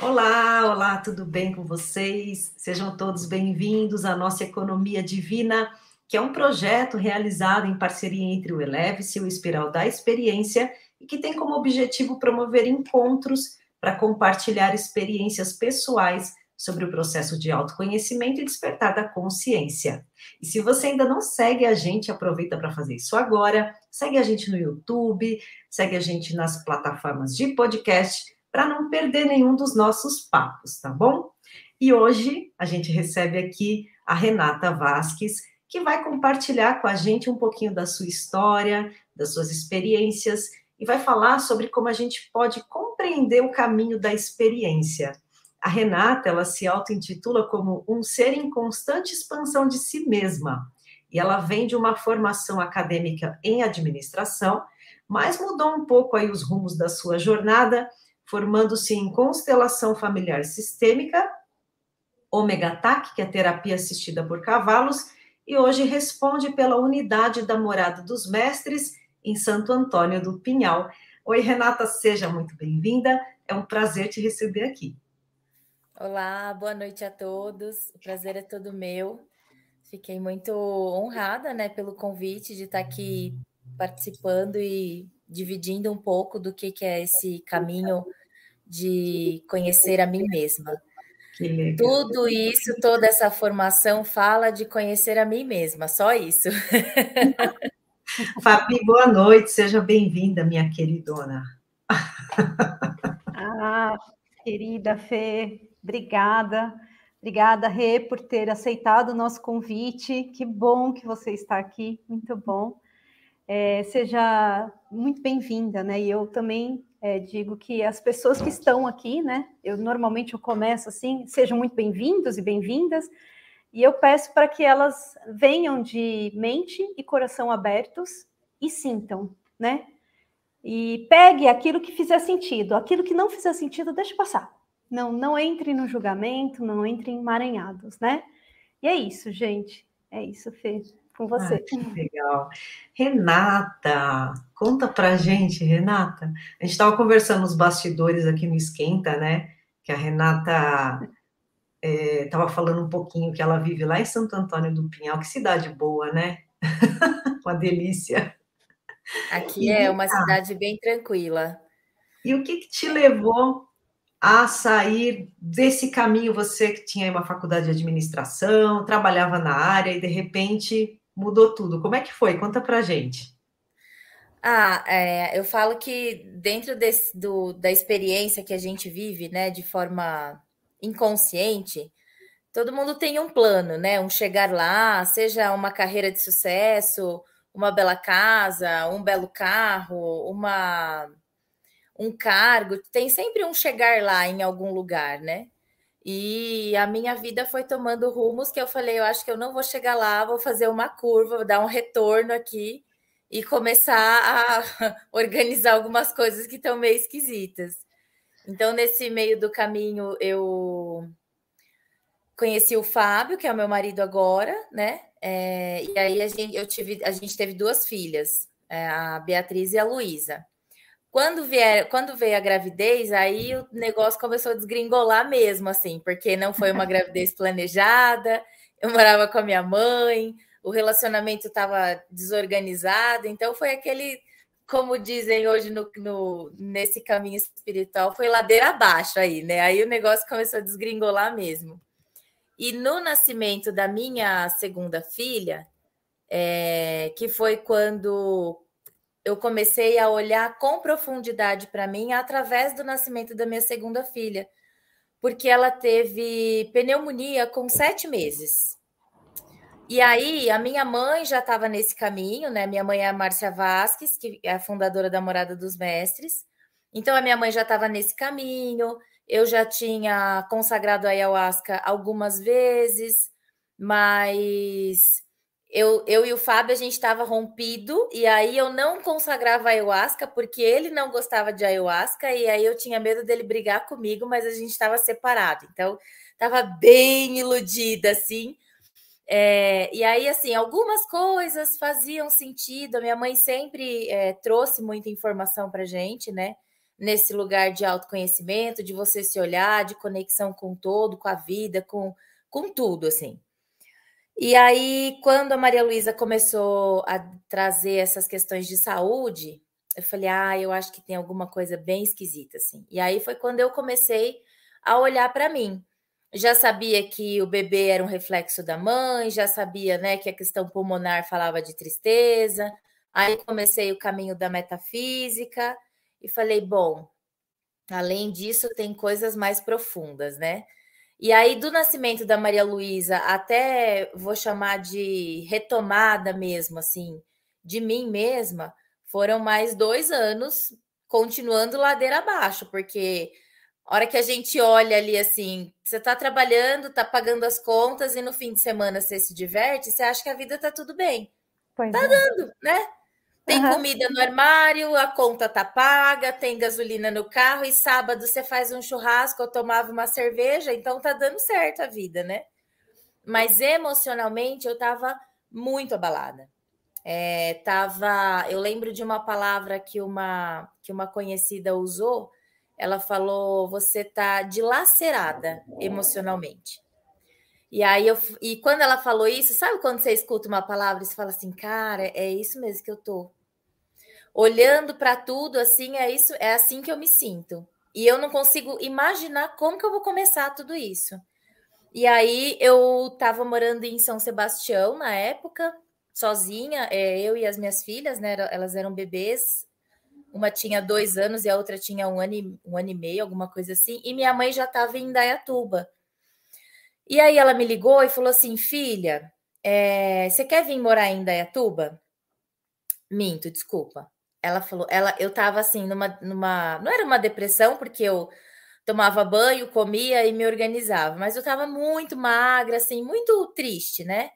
Olá, olá, tudo bem com vocês? Sejam todos bem-vindos à nossa Economia Divina, que é um projeto realizado em parceria entre o Eleve-se e o Espiral da Experiência e que tem como objetivo promover encontros para compartilhar experiências pessoais sobre o processo de autoconhecimento e despertar da consciência. E se você ainda não segue a gente, aproveita para fazer isso agora. Segue a gente no YouTube, segue a gente nas plataformas de podcast para não perder nenhum dos nossos papos, tá bom? E hoje a gente recebe aqui a Renata Vasques, que vai compartilhar com a gente um pouquinho da sua história, das suas experiências e vai falar sobre como a gente pode compreender o caminho da experiência. A Renata, ela se auto-intitula como um ser em constante expansão de si mesma. E ela vem de uma formação acadêmica em administração, mas mudou um pouco aí os rumos da sua jornada, formando-se em constelação familiar sistêmica, Omega TAC, que é terapia assistida por cavalos, e hoje responde pela unidade da Morada dos Mestres em Santo Antônio do Pinhal. Oi, Renata, seja muito bem-vinda. É um prazer te receber aqui. Olá, boa noite a todos. O prazer é todo meu. Fiquei muito honrada, né, pelo convite de estar aqui participando e dividindo um pouco do que, que é esse caminho de conhecer a mim mesma. Tudo isso, toda essa formação fala de conhecer a mim mesma, só isso. Fabi, boa noite, seja bem-vinda, minha queridona. Ah, querida Fê, Obrigada, obrigada, Rê, por ter aceitado o nosso convite. Que bom que você está aqui, muito bom. É, seja muito bem-vinda, né? E eu também é, digo que as pessoas que estão aqui, né? Eu normalmente eu começo assim, sejam muito bem-vindos e bem-vindas. E eu peço para que elas venham de mente e coração abertos e sintam, né? E pegue aquilo que fizer sentido. Aquilo que não fizer sentido, deixe passar. Não, não entre no julgamento, não entre em emaranhados, né? E é isso, gente. É isso, Fê. Com você. Ah, que legal. Renata, conta pra gente, Renata. A gente estava conversando nos bastidores aqui no Esquenta, né? Que a Renata estava é, falando um pouquinho que ela vive lá em Santo Antônio do Pinhal. Que cidade boa, né? uma delícia. Aqui é uma cidade bem tranquila. E o que, que te levou a sair desse caminho? Você que tinha uma faculdade de administração, trabalhava na área e de repente mudou tudo. Como é que foi? Conta pra gente. Ah, é, eu falo que dentro desse, do, da experiência que a gente vive, né, de forma inconsciente, todo mundo tem um plano, né? Um chegar lá, seja uma carreira de sucesso, uma bela casa, um belo carro, uma um cargo, tem sempre um chegar lá em algum lugar, né? E a minha vida foi tomando rumos que eu falei, eu acho que eu não vou chegar lá, vou fazer uma curva, vou dar um retorno aqui e começar a organizar algumas coisas que estão meio esquisitas. Então, nesse meio do caminho, eu conheci o Fábio, que é o meu marido agora, né? É, e aí a gente, eu tive, a gente teve duas filhas, é, a Beatriz e a Luísa. Quando, vier, quando veio a gravidez, aí o negócio começou a desgringolar mesmo, assim, porque não foi uma gravidez planejada, eu morava com a minha mãe, o relacionamento estava desorganizado, então foi aquele, como dizem hoje no, no, nesse caminho espiritual, foi ladeira abaixo aí, né? Aí o negócio começou a desgringolar mesmo. E no nascimento da minha segunda filha, é, que foi quando eu comecei a olhar com profundidade para mim através do nascimento da minha segunda filha, porque ela teve pneumonia com sete meses. E aí, a minha mãe já estava nesse caminho, né? Minha mãe é a Márcia Vasques, que é a fundadora da Morada dos Mestres. Então, a minha mãe já estava nesse caminho, eu já tinha consagrado a ayahuasca algumas vezes, mas eu, eu e o Fábio, a gente estava rompido, e aí eu não consagrava ayahuasca, porque ele não gostava de ayahuasca, e aí eu tinha medo dele brigar comigo, mas a gente estava separado. Então, estava bem iludida, assim. É, e aí, assim, algumas coisas faziam sentido. A minha mãe sempre é, trouxe muita informação para gente, né? nesse lugar de autoconhecimento, de você se olhar, de conexão com todo, com a vida, com, com tudo, assim. E aí, quando a Maria Luísa começou a trazer essas questões de saúde, eu falei, ah, eu acho que tem alguma coisa bem esquisita, assim. E aí foi quando eu comecei a olhar para mim. Já sabia que o bebê era um reflexo da mãe, já sabia, né, que a questão pulmonar falava de tristeza. Aí comecei o caminho da metafísica, e falei, bom, além disso, tem coisas mais profundas, né? E aí, do nascimento da Maria Luísa até vou chamar de retomada mesmo, assim, de mim mesma, foram mais dois anos continuando ladeira abaixo, porque a hora que a gente olha ali assim, você está trabalhando, está pagando as contas e no fim de semana você se diverte, você acha que a vida está tudo bem. Pois tá é. dando, né? Tem uhum. comida no armário, a conta tá paga, tem gasolina no carro e sábado você faz um churrasco ou tomava uma cerveja, então tá dando certo a vida, né? Mas emocionalmente eu tava muito abalada. É, tava, eu lembro de uma palavra que uma que uma conhecida usou. Ela falou: "Você tá dilacerada emocionalmente". E aí eu e quando ela falou isso, sabe quando você escuta uma palavra e você fala assim, cara, é isso mesmo que eu tô olhando para tudo assim, é isso, é assim que eu me sinto. E eu não consigo imaginar como que eu vou começar tudo isso. E aí eu estava morando em São Sebastião na época, sozinha, é, eu e as minhas filhas, né? Elas eram bebês. Uma tinha dois anos e a outra tinha um ano e, um ano e meio, alguma coisa assim. E minha mãe já estava em Indaiatuba. E aí ela me ligou e falou assim: filha, é, você quer vir morar em Indaiatuba? Minto, desculpa. Ela falou, ela, eu tava assim, numa, numa. Não era uma depressão, porque eu tomava banho, comia e me organizava, mas eu tava muito magra, assim, muito triste, né?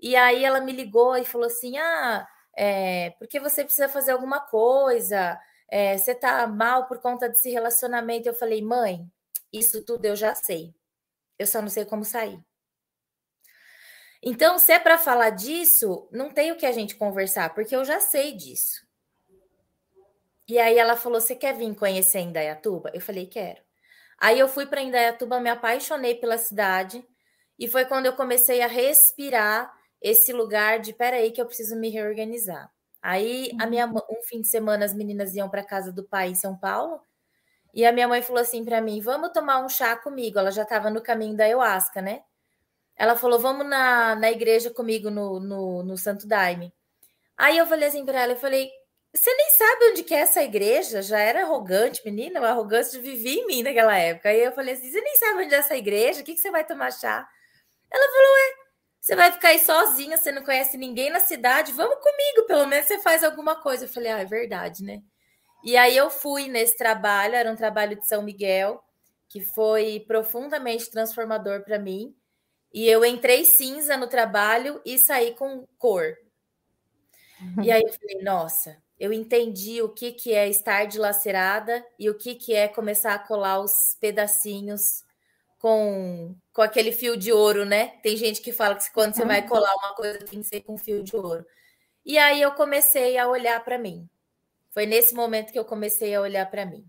E aí ela me ligou e falou assim: ah, é, porque você precisa fazer alguma coisa, é, você tá mal por conta desse relacionamento. Eu falei, mãe, isso tudo eu já sei. Eu só não sei como sair. Então, se é para falar disso, não tem o que a gente conversar, porque eu já sei disso. E aí ela falou: Você quer vir conhecer Indaiatuba? Eu falei: Quero. Aí eu fui para Indaiatuba, me apaixonei pela cidade, e foi quando eu comecei a respirar esse lugar de: peraí, que eu preciso me reorganizar. Aí, a minha, uhum. um fim de semana, as meninas iam para casa do pai em São Paulo, e a minha mãe falou assim para mim: Vamos tomar um chá comigo. Ela já estava no caminho da ayahuasca, né? Ela falou: Vamos na, na igreja comigo no, no, no Santo Daime. Aí eu falei assim para ela: Eu falei, você nem sabe onde que é essa igreja? Já era arrogante, menina, uma arrogância vivia em mim naquela época. Aí eu falei assim: você nem sabe onde é essa igreja? O que, que você vai tomar chá? Ela falou: ué, você vai ficar aí sozinha, você não conhece ninguém na cidade, vamos comigo, pelo menos você faz alguma coisa. Eu falei: ah, é verdade, né? E aí eu fui nesse trabalho, era um trabalho de São Miguel, que foi profundamente transformador para mim. E eu entrei cinza no trabalho e saí com cor. E aí eu falei, nossa, eu entendi o que, que é estar dilacerada e o que, que é começar a colar os pedacinhos com, com aquele fio de ouro, né? Tem gente que fala que quando você vai uhum. colar uma coisa tem que ser com fio de ouro. E aí eu comecei a olhar para mim. Foi nesse momento que eu comecei a olhar para mim.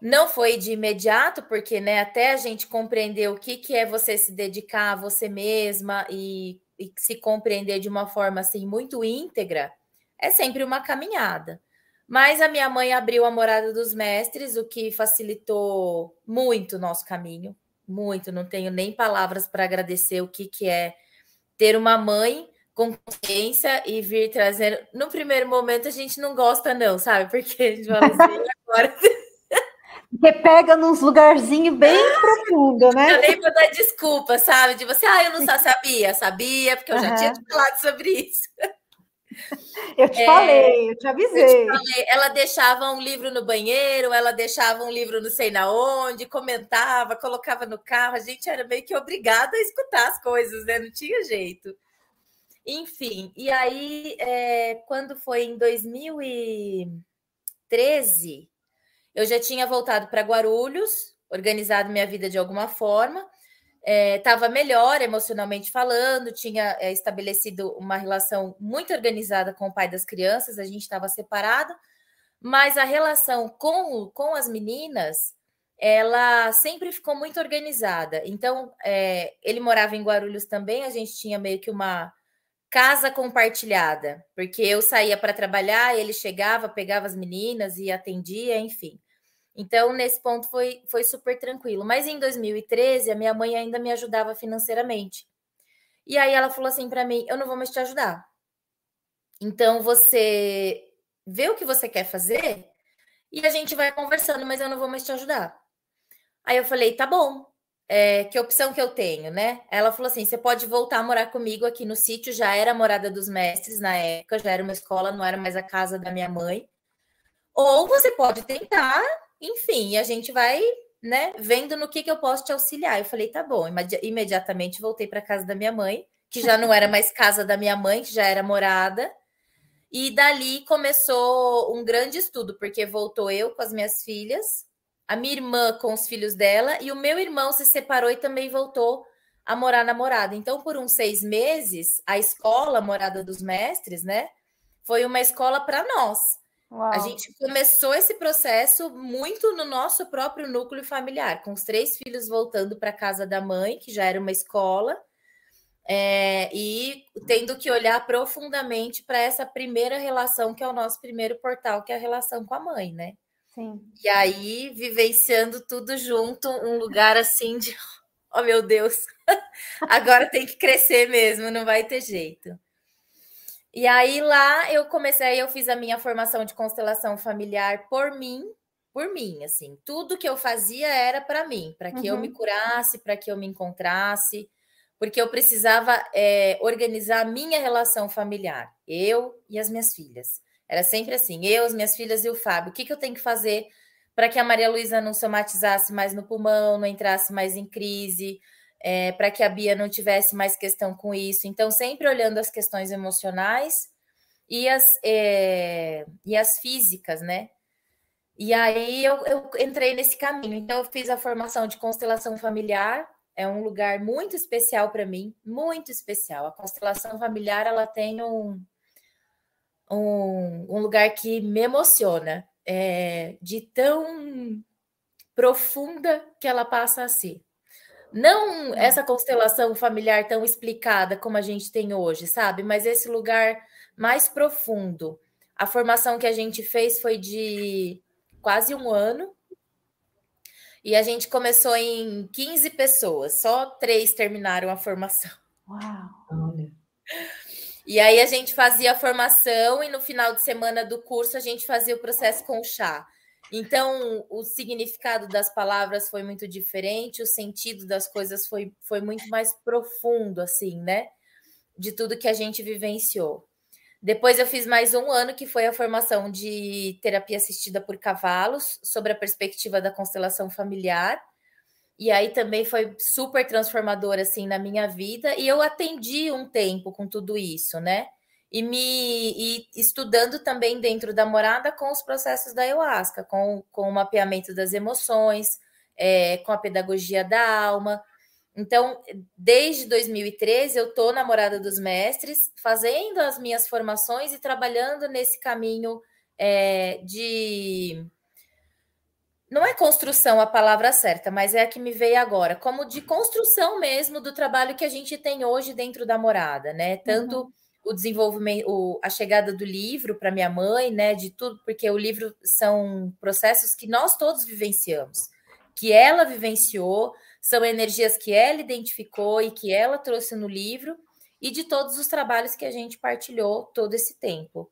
Não foi de imediato, porque né, até a gente compreender o que, que é você se dedicar a você mesma e, e se compreender de uma forma assim muito íntegra, é sempre uma caminhada. Mas a minha mãe abriu a morada dos mestres, o que facilitou muito o nosso caminho. Muito, não tenho nem palavras para agradecer o que, que é ter uma mãe com consciência e vir trazer. No primeiro momento a gente não gosta, não, sabe? Porque a gente fala assim, agora. Porque pega nos lugarzinhos bem profundo, né? Eu lembro da desculpa, sabe? De você, ah, eu não sabia, sabia, porque eu uhum. já tinha falado sobre isso. Eu te é, falei, eu te avisei. Eu te falei, ela deixava um livro no banheiro, ela deixava um livro não sei na onde, comentava, colocava no carro. A gente era meio que obrigada a escutar as coisas, né? Não tinha jeito. Enfim, e aí, é, quando foi em 2013, eu já tinha voltado para Guarulhos, organizado minha vida de alguma forma estava é, melhor emocionalmente falando, tinha é, estabelecido uma relação muito organizada com o pai das crianças, a gente estava separado, mas a relação com, com as meninas, ela sempre ficou muito organizada. Então, é, ele morava em Guarulhos também, a gente tinha meio que uma casa compartilhada, porque eu saía para trabalhar, ele chegava, pegava as meninas e atendia, enfim. Então, nesse ponto foi, foi super tranquilo. Mas em 2013, a minha mãe ainda me ajudava financeiramente. E aí ela falou assim para mim: eu não vou mais te ajudar. Então, você vê o que você quer fazer e a gente vai conversando, mas eu não vou mais te ajudar. Aí eu falei: tá bom. É, que opção que eu tenho, né? Ela falou assim: você pode voltar a morar comigo aqui no sítio, já era morada dos mestres na época, já era uma escola, não era mais a casa da minha mãe. Ou você pode tentar, enfim, a gente vai, né, vendo no que, que eu posso te auxiliar. Eu falei: tá bom. Imediatamente voltei para casa da minha mãe, que já não era mais casa da minha mãe, que já era morada. E dali começou um grande estudo, porque voltou eu com as minhas filhas a minha irmã com os filhos dela e o meu irmão se separou e também voltou a morar na morada. Então, por uns seis meses, a escola Morada dos Mestres, né, foi uma escola para nós. Uau. A gente começou esse processo muito no nosso próprio núcleo familiar, com os três filhos voltando para casa da mãe, que já era uma escola, é, e tendo que olhar profundamente para essa primeira relação, que é o nosso primeiro portal, que é a relação com a mãe, né? Sim. E aí, vivenciando tudo junto, um lugar assim de, oh meu Deus, agora tem que crescer mesmo, não vai ter jeito. E aí lá eu comecei, eu fiz a minha formação de constelação familiar por mim, por mim, assim, tudo que eu fazia era para mim, para que uhum. eu me curasse, para que eu me encontrasse, porque eu precisava é, organizar a minha relação familiar, eu e as minhas filhas. Era sempre assim, eu, as minhas filhas e o Fábio. O que, que eu tenho que fazer para que a Maria Luísa não somatizasse mais no pulmão, não entrasse mais em crise, é, para que a Bia não tivesse mais questão com isso. Então, sempre olhando as questões emocionais e as, é, e as físicas, né? E aí eu, eu entrei nesse caminho. Então, eu fiz a formação de constelação familiar. É um lugar muito especial para mim, muito especial. A constelação familiar ela tem um, um, um lugar que me emociona, é, de tão profunda que ela passa a ser. Não essa constelação familiar tão explicada como a gente tem hoje, sabe? Mas esse lugar mais profundo. A formação que a gente fez foi de quase um ano. E a gente começou em 15 pessoas, só três terminaram a formação. Uau! Olha. E aí a gente fazia a formação e no final de semana do curso a gente fazia o processo com o chá. Então, o significado das palavras foi muito diferente, o sentido das coisas foi, foi muito mais profundo, assim, né? De tudo que a gente vivenciou. Depois eu fiz mais um ano, que foi a formação de terapia assistida por cavalos, sobre a perspectiva da constelação familiar. E aí também foi super transformador assim na minha vida e eu atendi um tempo com tudo isso, né? E me e estudando também dentro da morada com os processos da ayahuasca, com, com o mapeamento das emoções, é, com a pedagogia da alma. Então, desde 2013, eu estou na Morada dos Mestres, fazendo as minhas formações e trabalhando nesse caminho é, de não é construção a palavra certa, mas é a que me veio agora, como de construção mesmo do trabalho que a gente tem hoje dentro da morada, né? Tanto uhum. O desenvolvimento, o, a chegada do livro para minha mãe, né? De tudo, porque o livro são processos que nós todos vivenciamos, que ela vivenciou, são energias que ela identificou e que ela trouxe no livro, e de todos os trabalhos que a gente partilhou todo esse tempo.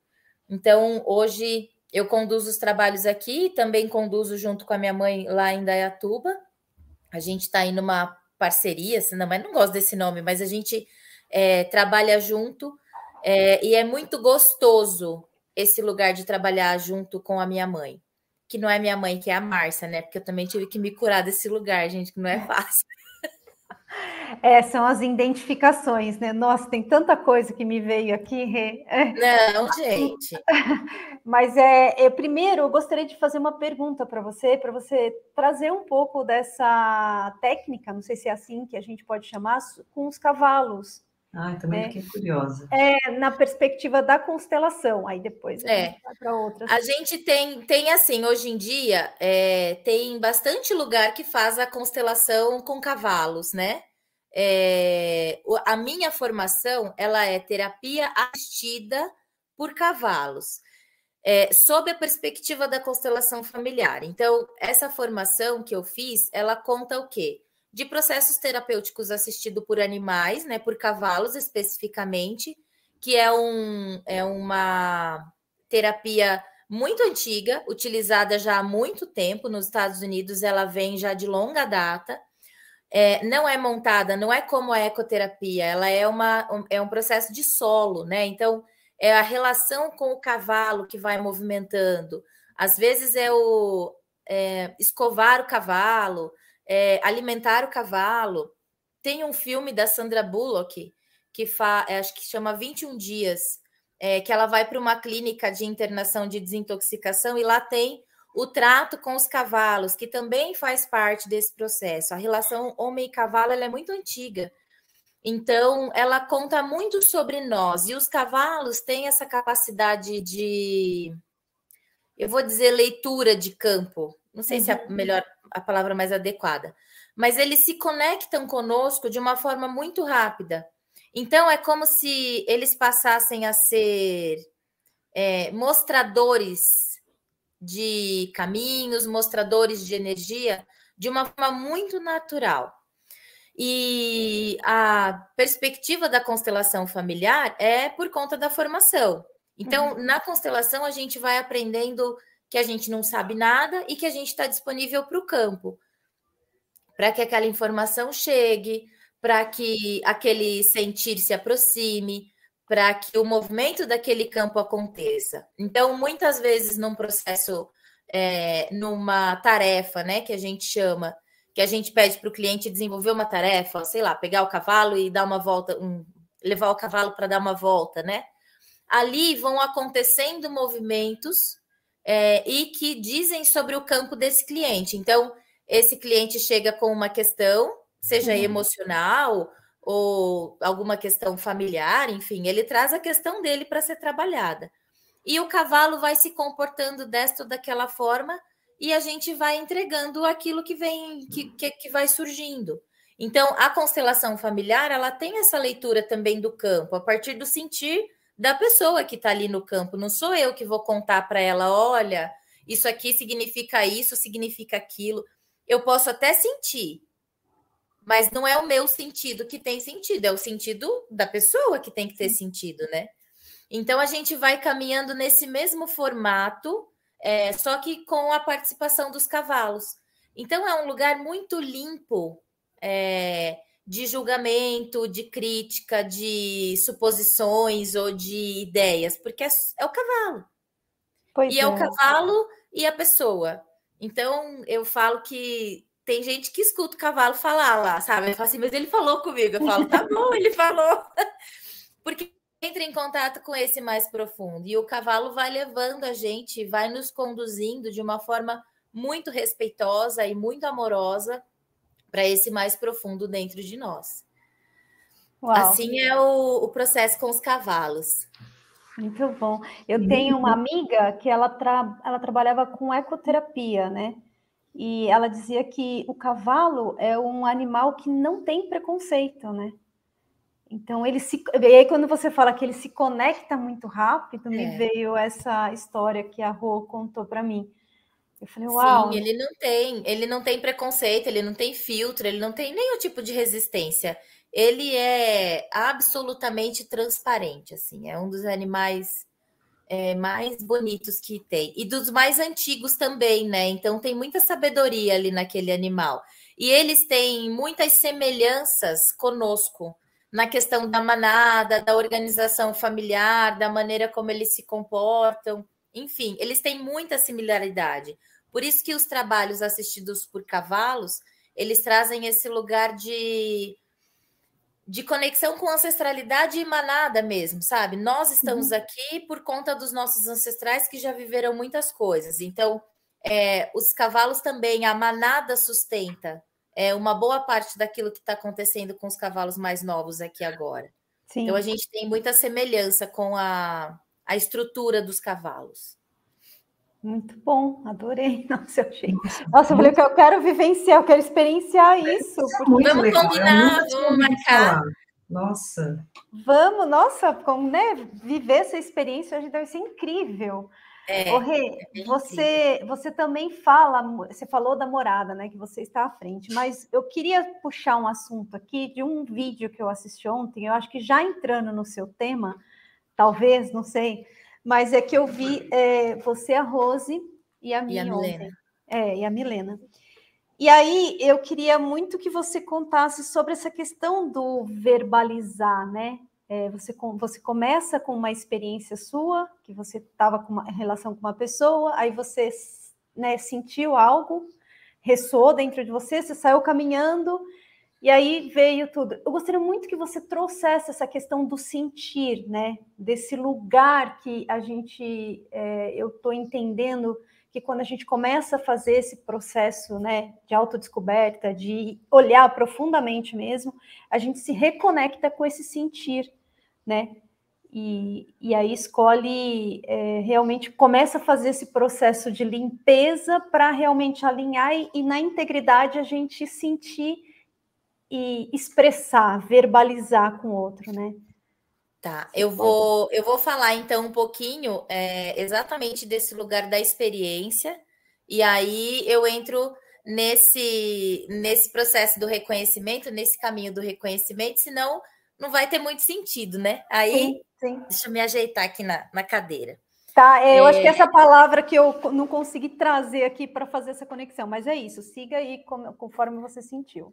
Então, hoje eu conduzo os trabalhos aqui, também conduzo junto com a minha mãe lá em Dayatuba. A gente está aí numa parceria, assim, não, mas não gosto desse nome, mas a gente é, trabalha junto é, e é muito gostoso esse lugar de trabalhar junto com a minha mãe, que não é minha mãe, que é a Márcia, né? Porque eu também tive que me curar desse lugar, gente, que não é fácil. É, são as identificações, né? Nossa, tem tanta coisa que me veio aqui, Rê. Não, gente. Mas é, é, primeiro eu gostaria de fazer uma pergunta para você, para você trazer um pouco dessa técnica, não sei se é assim que a gente pode chamar, com os cavalos. Ah, também né? fiquei curiosa. É, na perspectiva da constelação, aí depois a é. para outras. A gente tem, tem assim, hoje em dia, é, tem bastante lugar que faz a constelação com cavalos, né? É, a minha formação, ela é terapia assistida por cavalos. É, sob a perspectiva da constelação familiar. Então, essa formação que eu fiz, ela conta o quê? De processos terapêuticos assistido por animais, né, por cavalos especificamente, que é, um, é uma terapia muito antiga, utilizada já há muito tempo nos Estados Unidos, ela vem já de longa data. É, não é montada, não é como a ecoterapia, ela é, uma, um, é um processo de solo, né? Então, é a relação com o cavalo que vai movimentando. Às vezes é o é, escovar o cavalo, é, alimentar o cavalo. Tem um filme da Sandra Bullock que fa, é, acho que chama 21 dias, é, que ela vai para uma clínica de internação de desintoxicação e lá tem o trato com os cavalos, que também faz parte desse processo. A relação homem e cavalo é muito antiga. Então, ela conta muito sobre nós. E os cavalos têm essa capacidade de, eu vou dizer, leitura de campo. Não sei uhum. se é a melhor a palavra mais adequada. Mas eles se conectam conosco de uma forma muito rápida. Então, é como se eles passassem a ser é, mostradores de caminhos, mostradores de energia, de uma forma muito natural. E a perspectiva da constelação familiar é por conta da formação. Então, uhum. na constelação, a gente vai aprendendo que a gente não sabe nada e que a gente está disponível para o campo, para que aquela informação chegue, para que aquele sentir se aproxime, para que o movimento daquele campo aconteça. Então, muitas vezes, num processo, é, numa tarefa, né, que a gente chama, que a gente pede para o cliente desenvolver uma tarefa, sei lá, pegar o cavalo e dar uma volta, um, levar o cavalo para dar uma volta, né? Ali vão acontecendo movimentos é, e que dizem sobre o campo desse cliente. Então, esse cliente chega com uma questão, seja uhum. emocional ou alguma questão familiar, enfim, ele traz a questão dele para ser trabalhada. E o cavalo vai se comportando desta ou daquela forma e a gente vai entregando aquilo que vem, que, que, que vai surgindo. Então, a constelação familiar, ela tem essa leitura também do campo, a partir do sentir da pessoa que está ali no campo. Não sou eu que vou contar para ela, olha, isso aqui significa isso, significa aquilo. Eu posso até sentir, mas não é o meu sentido que tem sentido, é o sentido da pessoa que tem que ter sentido, né? Então a gente vai caminhando nesse mesmo formato, é, só que com a participação dos cavalos. Então é um lugar muito limpo. É, de julgamento, de crítica, de suposições ou de ideias, porque é, é o cavalo. Pois e é. é. o cavalo e a pessoa. Então, eu falo que tem gente que escuta o cavalo falar lá, sabe? Eu falo assim, mas ele falou comigo. Eu falo, tá bom, ele falou. porque entra em contato com esse mais profundo. E o cavalo vai levando a gente, vai nos conduzindo de uma forma muito respeitosa e muito amorosa para esse mais profundo dentro de nós. Uau. Assim é o, o, processo com os cavalos. Muito bom. Eu tenho uma amiga que ela, tra ela trabalhava com ecoterapia, né? E ela dizia que o cavalo é um animal que não tem preconceito, né? Então ele se. E aí, quando você fala que ele se conecta muito rápido, é. me veio essa história que a Rô contou para mim. Eu falei, uau. Sim, ele não tem, ele não tem preconceito, ele não tem filtro, ele não tem nenhum tipo de resistência. Ele é absolutamente transparente, assim, é um dos animais é, mais bonitos que tem. E dos mais antigos também, né? Então tem muita sabedoria ali naquele animal. E eles têm muitas semelhanças conosco na questão da manada, da organização familiar, da maneira como eles se comportam. Enfim, eles têm muita similaridade. Por isso que os trabalhos assistidos por cavalos, eles trazem esse lugar de de conexão com ancestralidade e manada mesmo, sabe? Nós estamos uhum. aqui por conta dos nossos ancestrais que já viveram muitas coisas. Então, é, os cavalos também, a manada sustenta é, uma boa parte daquilo que está acontecendo com os cavalos mais novos aqui agora. Sim. Então a gente tem muita semelhança com a, a estrutura dos cavalos. Muito bom, adorei. Nossa, eu achei. Nossa, eu falei que eu quero vivenciar, eu quero experienciar isso. É muito vamos legal. combinar, vamos marcar. Nossa. Vamos, nossa, com, né, viver essa experiência hoje deve ser incrível. É, Ô, Rê, é você, você também fala, você falou da morada, né? Que você está à frente, mas eu queria puxar um assunto aqui de um vídeo que eu assisti ontem, eu acho que já entrando no seu tema, talvez, não sei, mas é que eu vi é, você, a Rose e a minha ontem. É, e a Milena. E aí eu queria muito que você contasse sobre essa questão do verbalizar, né? É, você, você começa com uma experiência sua, que você estava com uma relação com uma pessoa, aí você né, sentiu algo, ressoou dentro de você, você saiu caminhando, e aí veio tudo. Eu gostaria muito que você trouxesse essa questão do sentir, né? Desse lugar que a gente, é, eu estou entendendo que quando a gente começa a fazer esse processo né, de autodescoberta, de olhar profundamente mesmo, a gente se reconecta com esse sentir, né? E, e aí escolhe, é, realmente começa a fazer esse processo de limpeza para realmente alinhar e, e na integridade a gente sentir e expressar, verbalizar com o outro, né? Tá, eu vou, eu vou falar então um pouquinho é, exatamente desse lugar da experiência, e aí eu entro nesse, nesse processo do reconhecimento, nesse caminho do reconhecimento, senão não vai ter muito sentido, né? Aí, sim, sim. deixa eu me ajeitar aqui na, na cadeira. Tá, é, eu é... acho que essa palavra que eu não consegui trazer aqui para fazer essa conexão, mas é isso, siga aí conforme você sentiu.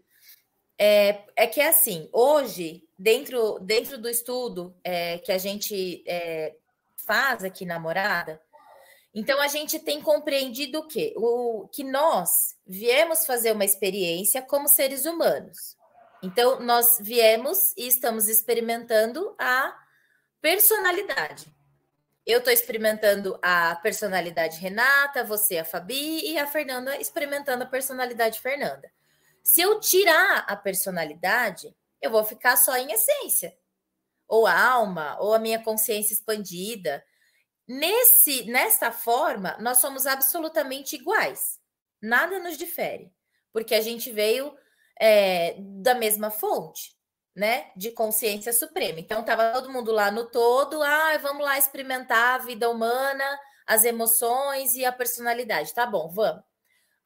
É, é que é assim, hoje, dentro, dentro do estudo é, que a gente é, faz aqui na Morada, então a gente tem compreendido o quê? O, que nós viemos fazer uma experiência como seres humanos. Então, nós viemos e estamos experimentando a personalidade. Eu estou experimentando a personalidade Renata, você a Fabi e a Fernanda experimentando a personalidade Fernanda. Se eu tirar a personalidade, eu vou ficar só em essência, ou a alma, ou a minha consciência expandida. Nesse, nessa forma, nós somos absolutamente iguais. Nada nos difere, porque a gente veio é, da mesma fonte, né? De consciência suprema. Então, estava todo mundo lá no todo, ah, vamos lá experimentar a vida humana, as emoções e a personalidade. Tá bom, vamos.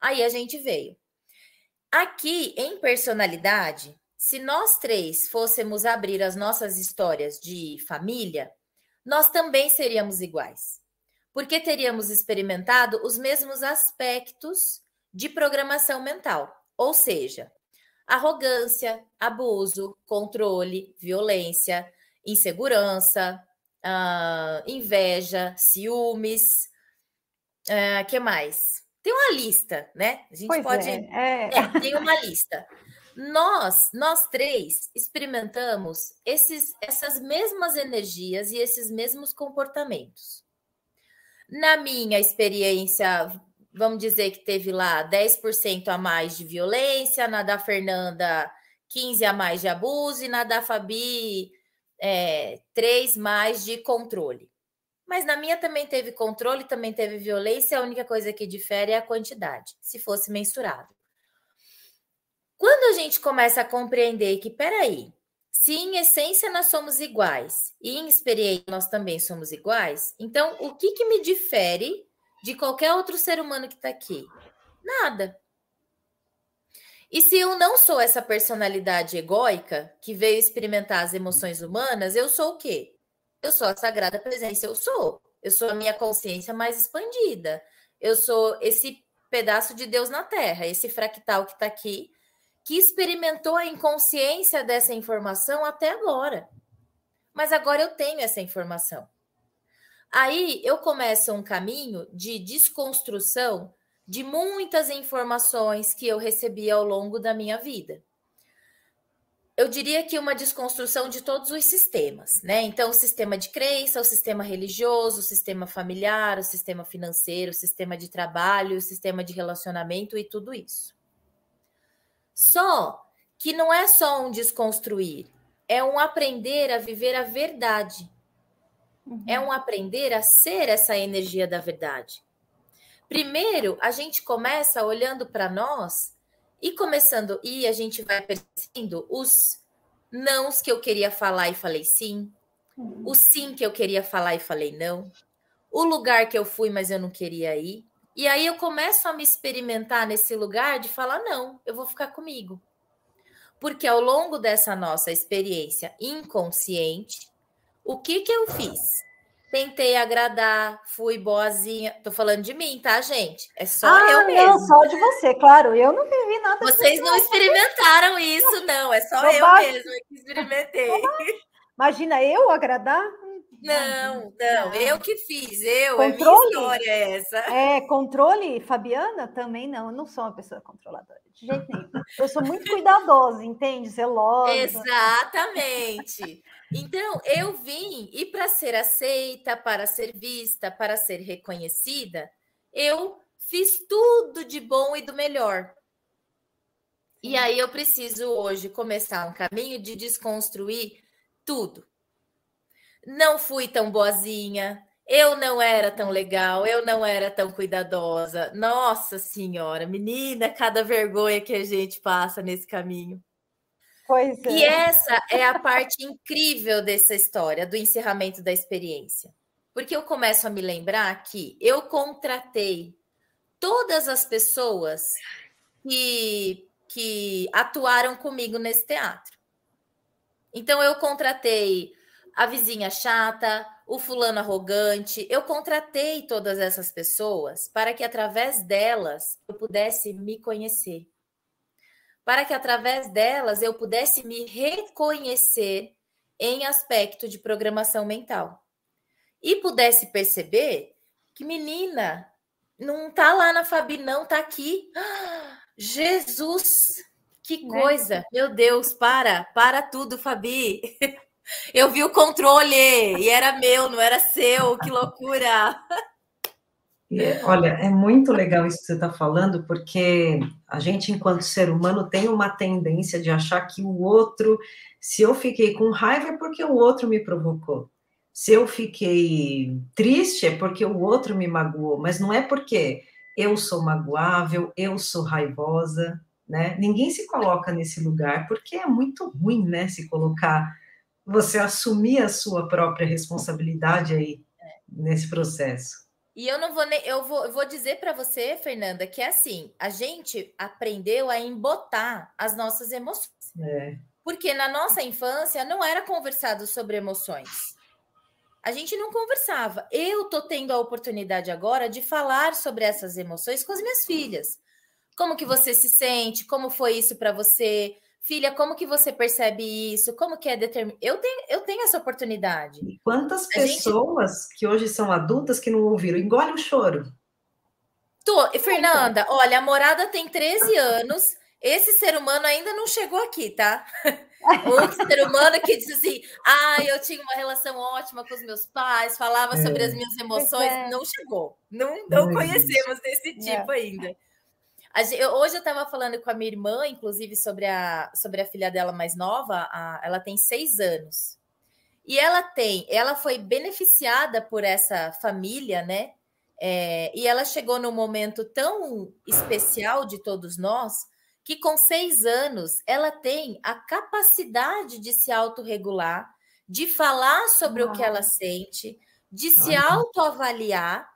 Aí a gente veio. Aqui, em personalidade, se nós três fôssemos abrir as nossas histórias de família, nós também seríamos iguais, porque teríamos experimentado os mesmos aspectos de programação mental, ou seja, arrogância, abuso, controle, violência, insegurança, uh, inveja, ciúmes, uh, que mais? Tem uma lista, né? A gente pois pode. É, é. É, tem uma lista. Nós, nós três, experimentamos esses, essas mesmas energias e esses mesmos comportamentos. Na minha experiência, vamos dizer que teve lá 10% a mais de violência, na da Fernanda, 15 a mais de abuso, e na da Fabi, é, 3 mais de controle. Mas na minha também teve controle, também teve violência, a única coisa que difere é a quantidade, se fosse mensurado. Quando a gente começa a compreender que, peraí, se em essência nós somos iguais e em experiência nós também somos iguais, então o que, que me difere de qualquer outro ser humano que está aqui? Nada. E se eu não sou essa personalidade egóica que veio experimentar as emoções humanas, eu sou o quê? Eu sou a sagrada presença, eu sou. Eu sou a minha consciência mais expandida. Eu sou esse pedaço de Deus na Terra, esse fractal que está aqui, que experimentou a inconsciência dessa informação até agora. Mas agora eu tenho essa informação. Aí eu começo um caminho de desconstrução de muitas informações que eu recebi ao longo da minha vida eu diria que uma desconstrução de todos os sistemas, né? Então, o sistema de crença, o sistema religioso, o sistema familiar, o sistema financeiro, o sistema de trabalho, o sistema de relacionamento e tudo isso. Só que não é só um desconstruir. é um aprender a viver a verdade. Uhum. É um aprender a ser essa energia da verdade. Primeiro, a gente começa olhando para nós e começando, e a gente vai percebendo os nãos que eu queria falar e falei sim, uhum. o sim que eu queria falar e falei não, o lugar que eu fui, mas eu não queria ir. E aí eu começo a me experimentar nesse lugar de falar: não, eu vou ficar comigo. Porque ao longo dessa nossa experiência inconsciente, o que que eu fiz? Tentei agradar, fui boazinha. Tô falando de mim, tá, gente? É só ah, eu mesmo. Não, só de você, claro. Eu não vivi nada. Vocês não experimentaram isso, não. É só eu mesmo que experimentei. Imagina eu agradar? Não, não, eu que fiz, eu, controle, a minha história é essa. É, controle, Fabiana, também não, eu não sou uma pessoa controladora, de jeito nenhum. Eu sou muito cuidadosa, entende? Zelosa. Exatamente. Então, eu vim, e para ser aceita, para ser vista, para ser reconhecida, eu fiz tudo de bom e do melhor. E aí eu preciso hoje começar um caminho de desconstruir tudo não fui tão boazinha, eu não era tão legal, eu não era tão cuidadosa. Nossa Senhora, menina, cada vergonha que a gente passa nesse caminho. Pois é. E essa é a parte incrível dessa história, do encerramento da experiência. Porque eu começo a me lembrar que eu contratei todas as pessoas que, que atuaram comigo nesse teatro. Então, eu contratei a vizinha chata, o fulano arrogante. Eu contratei todas essas pessoas para que através delas eu pudesse me conhecer. Para que através delas eu pudesse me reconhecer em aspecto de programação mental. E pudesse perceber que menina não tá lá na Fabi não, tá aqui. Jesus, que né? coisa. Meu Deus, para, para tudo, Fabi. Eu vi o controle e era meu, não era seu. Que loucura! É, olha, é muito legal isso que você está falando, porque a gente, enquanto ser humano, tem uma tendência de achar que o outro, se eu fiquei com raiva, é porque o outro me provocou. Se eu fiquei triste, é porque o outro me magoou, mas não é porque eu sou magoável, eu sou raivosa, né? Ninguém se coloca nesse lugar, porque é muito ruim, né, se colocar você assumir a sua própria responsabilidade aí nesse processo. E eu não vou nem, eu vou, eu vou dizer para você, Fernanda, que é assim, a gente aprendeu a embotar as nossas emoções. É. Porque na nossa infância não era conversado sobre emoções. A gente não conversava. Eu tô tendo a oportunidade agora de falar sobre essas emoções com as minhas filhas. Como que você se sente? Como foi isso para você? Filha, como que você percebe isso? Como que é determinado? Eu tenho, eu tenho essa oportunidade. E quantas a pessoas gente... que hoje são adultas que não ouviram? Engole o choro. Tô. Fernanda, olha, a morada tem 13 anos. Esse ser humano ainda não chegou aqui, tá? Outro ser humano que disse assim: ah, eu tinha uma relação ótima com os meus pais, falava é. sobre as minhas emoções, é. não chegou. Não, não conhecemos desse tipo é. Ainda. Hoje eu estava falando com a minha irmã, inclusive, sobre a, sobre a filha dela mais nova. A, ela tem seis anos. E ela tem, ela foi beneficiada por essa família, né? É, e ela chegou num momento tão especial de todos nós que com seis anos ela tem a capacidade de se autorregular, de falar sobre o que ela sente, de se autoavaliar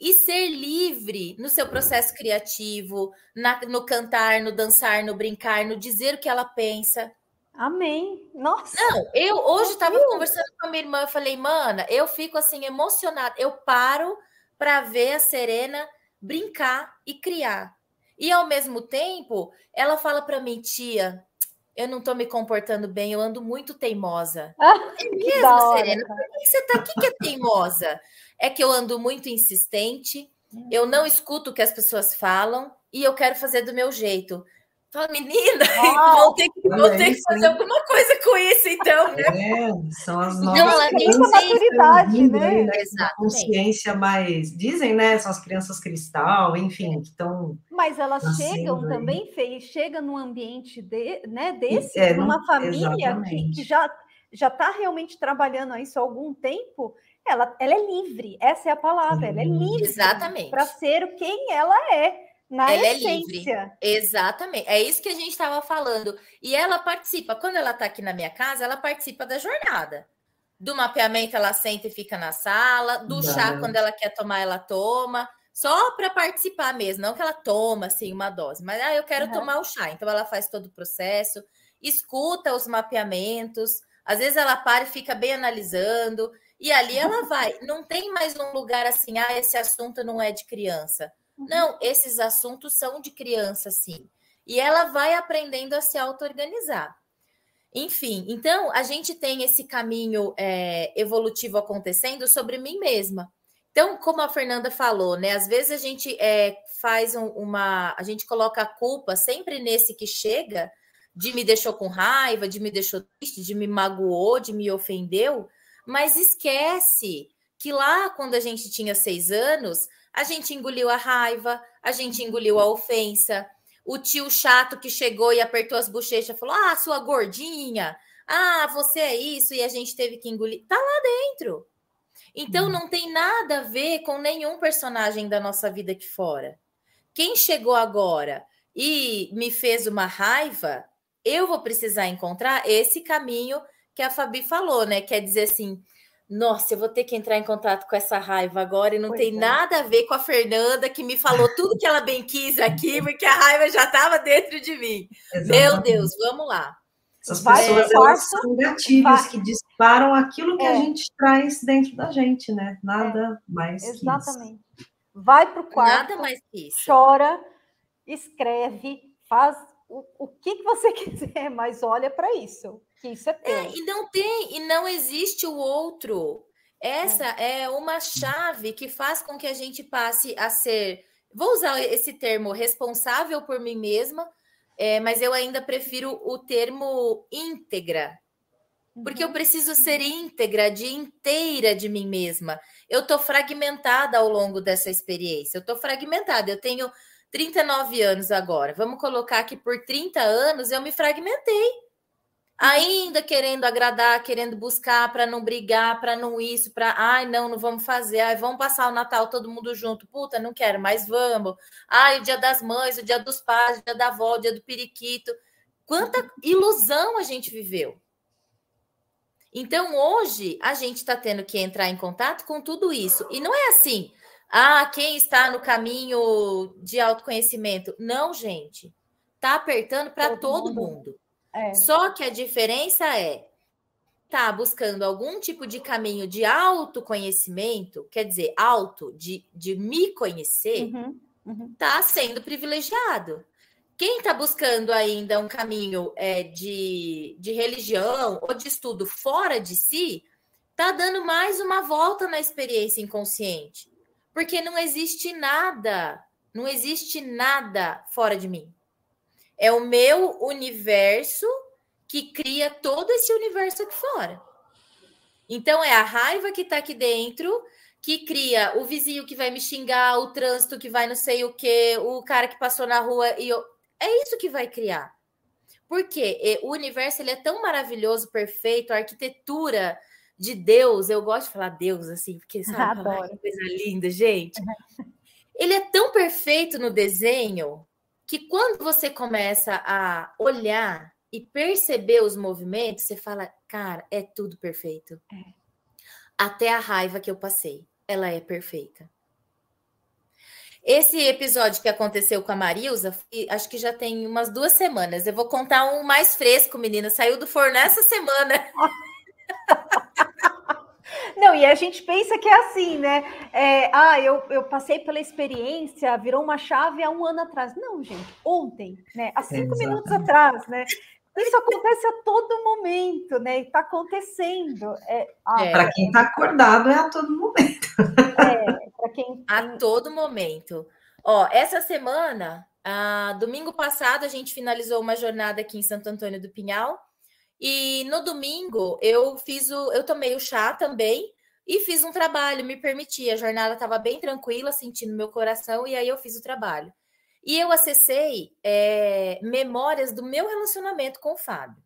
e ser livre no seu processo criativo, na, no cantar, no dançar, no brincar, no dizer o que ela pensa. Amém. Nossa. Não, eu hoje estava conversando com a minha irmã, eu falei, mana, eu fico assim emocionada. Eu paro para ver a Serena brincar e criar. E ao mesmo tempo, ela fala para mim, tia, eu não estou me comportando bem, eu ando muito teimosa. Ah, é mesmo, Serena? Por que você está aqui que é teimosa? É que eu ando muito insistente, eu não escuto o que as pessoas falam e eu quero fazer do meu jeito. Fala, menina, vão ter que, vão ter que fazer alguma coisa com isso, então. Né? É, são as novas não, ela tem maturidade, né? né? Exatamente. Consciência mais, dizem, né? São as crianças cristal, enfim, que estão. Mas elas chegam aí. também, Fê, chega num ambiente de, né, desse, é, numa família que, que, já já está realmente trabalhando isso há algum tempo, ela, ela é livre, essa é a palavra, ela é livre. Exatamente. Para ser quem ela é na ela essência. é livre. Exatamente. É isso que a gente estava falando. E ela participa, quando ela está aqui na minha casa, ela participa da jornada. Do mapeamento, ela senta e fica na sala. Do chá, quando ela quer tomar, ela toma. Só para participar mesmo, não que ela toma assim uma dose, mas ah, eu quero uhum. tomar o chá. Então ela faz todo o processo, escuta os mapeamentos. Às vezes ela para e fica bem analisando, e ali ela vai. Não tem mais um lugar assim, ah, esse assunto não é de criança. Uhum. Não, esses assuntos são de criança, sim. E ela vai aprendendo a se auto-organizar. Enfim, então a gente tem esse caminho é, evolutivo acontecendo sobre mim mesma. Então, como a Fernanda falou, né? Às vezes a gente é, faz um, uma. A gente coloca a culpa sempre nesse que chega, de me deixou com raiva, de me deixou triste, de me magoou, de me ofendeu, mas esquece que lá, quando a gente tinha seis anos, a gente engoliu a raiva, a gente engoliu a ofensa. O tio chato que chegou e apertou as bochechas falou: Ah, sua gordinha, ah, você é isso, e a gente teve que engolir. Tá lá dentro. Então, hum. não tem nada a ver com nenhum personagem da nossa vida aqui fora. Quem chegou agora e me fez uma raiva, eu vou precisar encontrar esse caminho que a Fabi falou, né? Quer dizer assim, nossa, eu vou ter que entrar em contato com essa raiva agora e não pois tem é. nada a ver com a Fernanda que me falou tudo que ela bem quis aqui, porque a raiva já estava dentro de mim. Exatamente. Meu Deus, vamos lá. Essas pessoas elas são gatilhos vai. que disparam aquilo que é. a gente traz dentro da gente, né? Nada é. mais Exatamente. que isso. Vai para o quarto, Nada mais que isso. chora, escreve, faz o, o que, que você quiser, mas olha para isso isso é, é teu. É, e não tem, e não existe o outro. Essa é. é uma chave que faz com que a gente passe a ser, vou usar esse termo, responsável por mim mesma, é, mas eu ainda prefiro o termo íntegra, porque eu uhum. preciso ser íntegra, de inteira de mim mesma. Eu estou fragmentada ao longo dessa experiência. Eu estou fragmentada. Eu tenho 39 anos agora. Vamos colocar que por 30 anos eu me fragmentei ainda querendo agradar, querendo buscar para não brigar, para não isso, para ai, não, não vamos fazer, ai, vamos passar o Natal todo mundo junto. Puta, não quero, mas vamos. Ai, o dia das mães, o dia dos pais, o dia da avó, o dia do periquito. Quanta ilusão a gente viveu. Então, hoje, a gente está tendo que entrar em contato com tudo isso. E não é assim, ah, quem está no caminho de autoconhecimento. Não, gente. Está apertando para todo, todo, mundo. mundo. É. Só que a diferença é tá buscando algum tipo de caminho de autoconhecimento, quer dizer, auto, de, de me conhecer, uhum, uhum. tá sendo privilegiado. Quem está buscando ainda um caminho é, de, de religião ou de estudo fora de si, tá dando mais uma volta na experiência inconsciente. Porque não existe nada, não existe nada fora de mim. É o meu universo que cria todo esse universo aqui fora. Então é a raiva que está aqui dentro que cria o vizinho que vai me xingar, o trânsito que vai não sei o que, o cara que passou na rua e eu... é isso que vai criar. Porque o universo ele é tão maravilhoso, perfeito, a arquitetura de Deus, eu gosto de falar Deus assim, porque sabe, Adoro. que coisa linda, gente. Ele é tão perfeito no desenho que quando você começa a olhar e perceber os movimentos, você fala, cara, é tudo perfeito. É. Até a raiva que eu passei, ela é perfeita. Esse episódio que aconteceu com a Marilza, acho que já tem umas duas semanas. Eu vou contar um mais fresco, menina. Saiu do forno essa semana. Não, e a gente pensa que é assim, né? É, ah, eu, eu passei pela experiência, virou uma chave há um ano atrás. Não, gente, ontem, né? Há cinco Exatamente. minutos atrás, né? Isso acontece a todo momento, né? E está acontecendo. É, ah, é. Para quem está acordado, é a todo momento. É, para quem. A todo momento. Ó, essa semana Ah, domingo passado a gente finalizou uma jornada aqui em Santo Antônio do Pinhal. E no domingo eu fiz o. Eu tomei o chá também e fiz um trabalho, me permiti. A jornada estava bem tranquila, sentindo meu coração, e aí eu fiz o trabalho. E eu acessei é, memórias do meu relacionamento com o Fábio.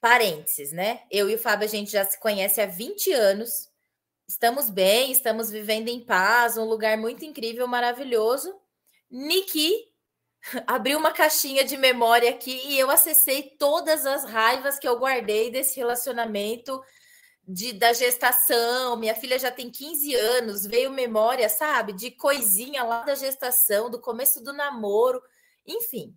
Parênteses, né? Eu e o Fábio, a gente já se conhece há 20 anos. Estamos bem, estamos vivendo em paz, um lugar muito incrível, maravilhoso. Niki abriu uma caixinha de memória aqui e eu acessei todas as raivas que eu guardei desse relacionamento de, da gestação. Minha filha já tem 15 anos, veio memória, sabe, de coisinha lá da gestação, do começo do namoro, enfim.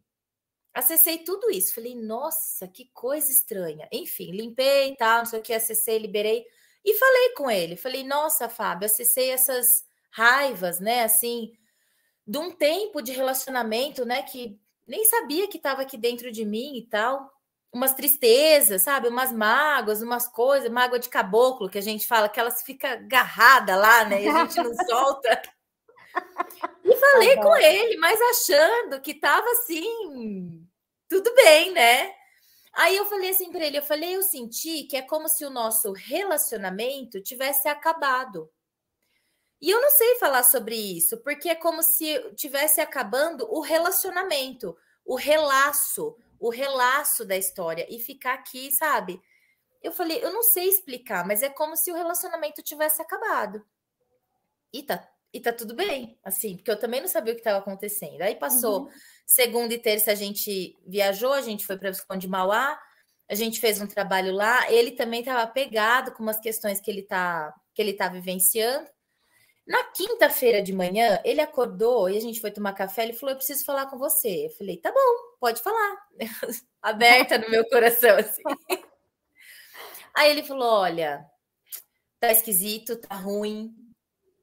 Acessei tudo isso. Falei, nossa, que coisa estranha. Enfim, limpei e tal, não sei o que, acessei, liberei. E falei com ele. Falei, nossa, Fábio, acessei essas raivas, né? Assim, de um tempo de relacionamento, né? Que nem sabia que estava aqui dentro de mim e tal. Umas tristezas, sabe? Umas mágoas, umas coisas, mágoa de caboclo, que a gente fala que elas fica agarrada lá, né? E a gente não solta. E falei com ele, mas achando que tava assim, tudo bem, né? Aí eu falei assim para ele, eu falei, eu senti que é como se o nosso relacionamento tivesse acabado. E eu não sei falar sobre isso, porque é como se tivesse acabando o relacionamento, o relaço, o relaço da história e ficar aqui, sabe? Eu falei, eu não sei explicar, mas é como se o relacionamento tivesse acabado. E tá, e tá tudo bem, assim, porque eu também não sabia o que estava acontecendo. Aí passou uhum. segunda e terça a gente viajou, a gente foi para Visconde Mauá, a gente fez um trabalho lá, ele também estava pegado com umas questões que ele tá que ele tá vivenciando. Na quinta-feira de manhã, ele acordou e a gente foi tomar café. Ele falou: Eu preciso falar com você. Eu falei: Tá bom, pode falar. Aberta no meu coração, assim. Aí ele falou: Olha, tá esquisito, tá ruim,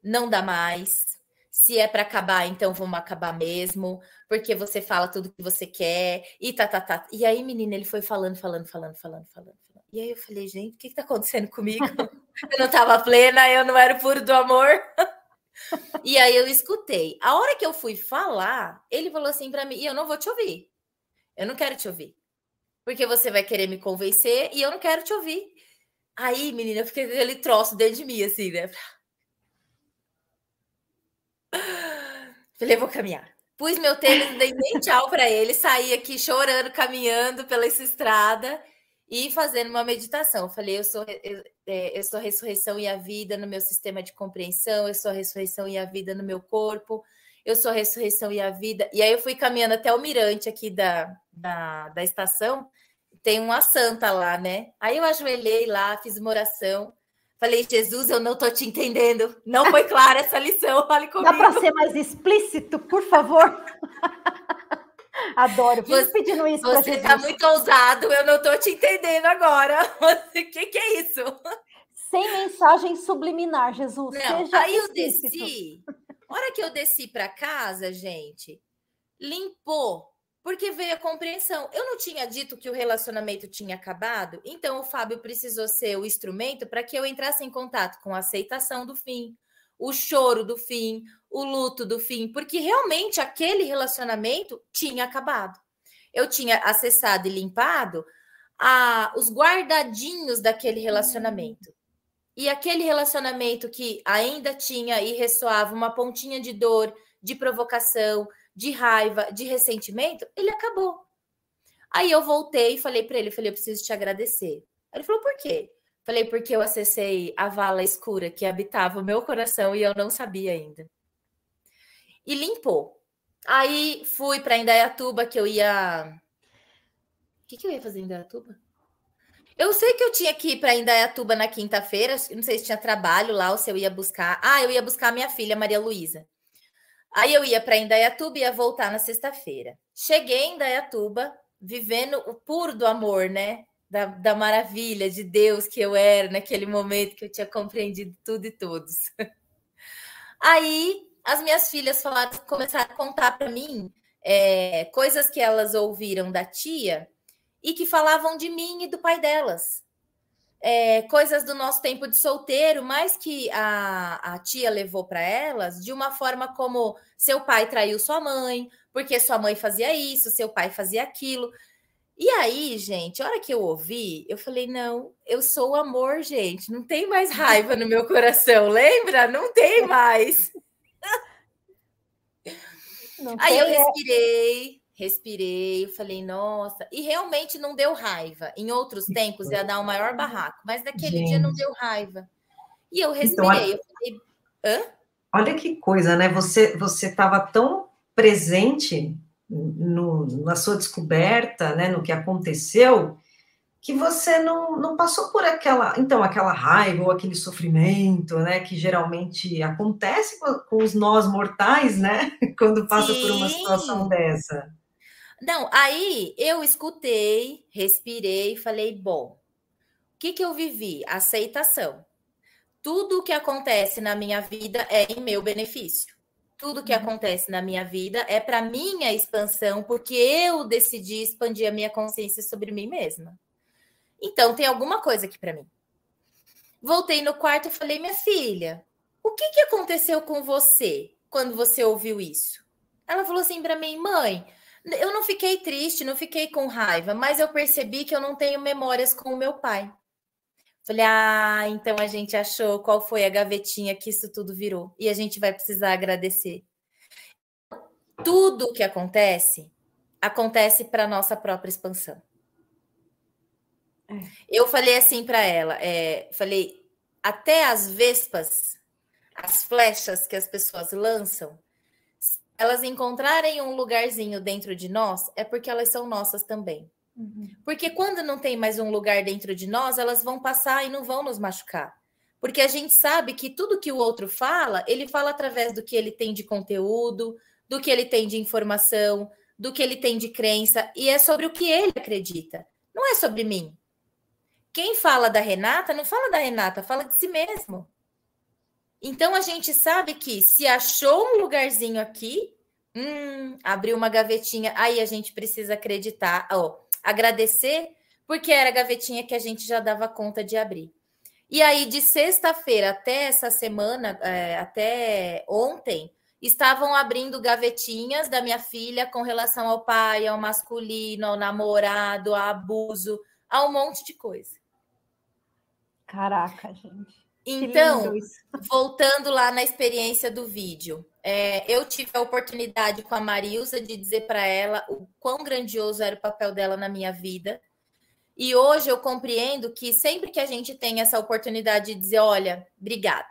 não dá mais. Se é para acabar, então vamos acabar mesmo, porque você fala tudo que você quer e tá, tá, tá. E aí, menina, ele foi falando, falando, falando, falando, falando. falando. E aí eu falei, gente, o que, que tá acontecendo comigo? eu não tava plena, eu não era puro do amor. E aí eu escutei. A hora que eu fui falar, ele falou assim para mim: e eu não vou te ouvir. Eu não quero te ouvir. Porque você vai querer me convencer e eu não quero te ouvir. Aí, menina, eu fiquei aquele troço dentro de mim, assim, né? Falei, vou caminhar. Pus meu tênis, dei nem tchau para ele, saí aqui chorando, caminhando pela essa estrada e fazendo uma meditação. Eu falei, eu sou, eu, é, eu sou a ressurreição e a vida no meu sistema de compreensão, eu sou a ressurreição e a vida no meu corpo, eu sou a ressurreição e a vida. E aí eu fui caminhando até o mirante aqui da, da, da estação, tem uma santa lá, né? Aí eu ajoelhei lá, fiz uma oração. Falei, Jesus, eu não tô te entendendo. Não foi clara essa lição. Fale comigo. Dá para ser mais explícito, por favor? Adoro. Fico você, pedindo isso Você está muito ousado. Eu não tô te entendendo agora. O que, que é isso? Sem mensagem subliminar, Jesus. Não, aí eu desci. hora que eu desci para casa, gente, limpou porque veio a compreensão. Eu não tinha dito que o relacionamento tinha acabado, então o Fábio precisou ser o instrumento para que eu entrasse em contato com a aceitação do fim, o choro do fim, o luto do fim, porque realmente aquele relacionamento tinha acabado. Eu tinha acessado e limpado a, os guardadinhos daquele relacionamento. E aquele relacionamento que ainda tinha e ressoava uma pontinha de dor, de provocação, de raiva, de ressentimento, ele acabou. Aí eu voltei e falei para ele, falei, eu preciso te agradecer. Ele falou, por quê? Falei, porque eu acessei a vala escura que habitava o meu coração e eu não sabia ainda. E limpou. Aí fui para Indaiatuba, que eu ia. O que, que eu ia fazer em Indaiatuba? Eu sei que eu tinha que ir para Indaiatuba na quinta-feira, não sei se tinha trabalho lá ou se eu ia buscar. Ah, eu ia buscar minha filha, Maria Luísa. Aí eu ia para Indaiatuba e ia voltar na sexta-feira. Cheguei em Indaiatuba, vivendo o puro do amor, né? Da, da maravilha de Deus que eu era naquele momento que eu tinha compreendido tudo e todos. Aí as minhas filhas falaram, começaram a contar para mim é, coisas que elas ouviram da tia e que falavam de mim e do pai delas. é, coisas do nosso tempo de solteiro, mas que a, a tia levou para elas de uma forma como seu pai traiu sua mãe, porque sua mãe fazia isso, seu pai fazia aquilo. E aí, gente, a hora que eu ouvi, eu falei: não, eu sou o amor, gente. Não tem mais raiva no meu coração, lembra? Não tem mais. Não aí eu é. respirei, respirei, eu falei, nossa, e realmente não deu raiva. Em outros tempos ia dar o um maior barraco, mas naquele gente. dia não deu raiva. E eu então, respirei, então, eu falei, hã? Olha que coisa, né? Você você estava tão presente no, na sua descoberta, né, no que aconteceu, que você não, não passou por aquela, então, aquela raiva ou aquele sofrimento, né, que geralmente acontece com, com os nós mortais, né, quando passa Sim. por uma situação dessa. Não, aí eu escutei, respirei, falei, bom, o que que eu vivi? Aceitação. Tudo o que acontece na minha vida é em meu benefício tudo que uhum. acontece na minha vida é para minha expansão, porque eu decidi expandir a minha consciência sobre mim mesma. Então tem alguma coisa aqui para mim. Voltei no quarto e falei: "Minha filha, o que que aconteceu com você quando você ouviu isso?" Ela falou assim para mim: "Mãe, eu não fiquei triste, não fiquei com raiva, mas eu percebi que eu não tenho memórias com o meu pai." Falei, ah, então a gente achou qual foi a gavetinha que isso tudo virou. E a gente vai precisar agradecer. Tudo que acontece, acontece para nossa própria expansão. É. Eu falei assim para ela, é, falei, até as vespas, as flechas que as pessoas lançam, elas encontrarem um lugarzinho dentro de nós, é porque elas são nossas também. Uhum. Porque quando não tem mais um lugar dentro de nós, elas vão passar e não vão nos machucar. Porque a gente sabe que tudo que o outro fala, ele fala através do que ele tem de conteúdo, do que ele tem de informação, do que ele tem de crença, e é sobre o que ele acredita. Não é sobre mim. Quem fala da Renata, não fala da Renata, fala de si mesmo. Então a gente sabe que se achou um lugarzinho aqui, hum, abriu uma gavetinha, aí a gente precisa acreditar. Oh, agradecer, porque era a gavetinha que a gente já dava conta de abrir. E aí, de sexta-feira até essa semana, é, até ontem, estavam abrindo gavetinhas da minha filha com relação ao pai, ao masculino, ao namorado, ao abuso, a um monte de coisa. Caraca, gente. Então, voltando lá na experiência do vídeo, é, eu tive a oportunidade com a Marilsa de dizer para ela o quão grandioso era o papel dela na minha vida. E hoje eu compreendo que sempre que a gente tem essa oportunidade de dizer, olha, obrigado,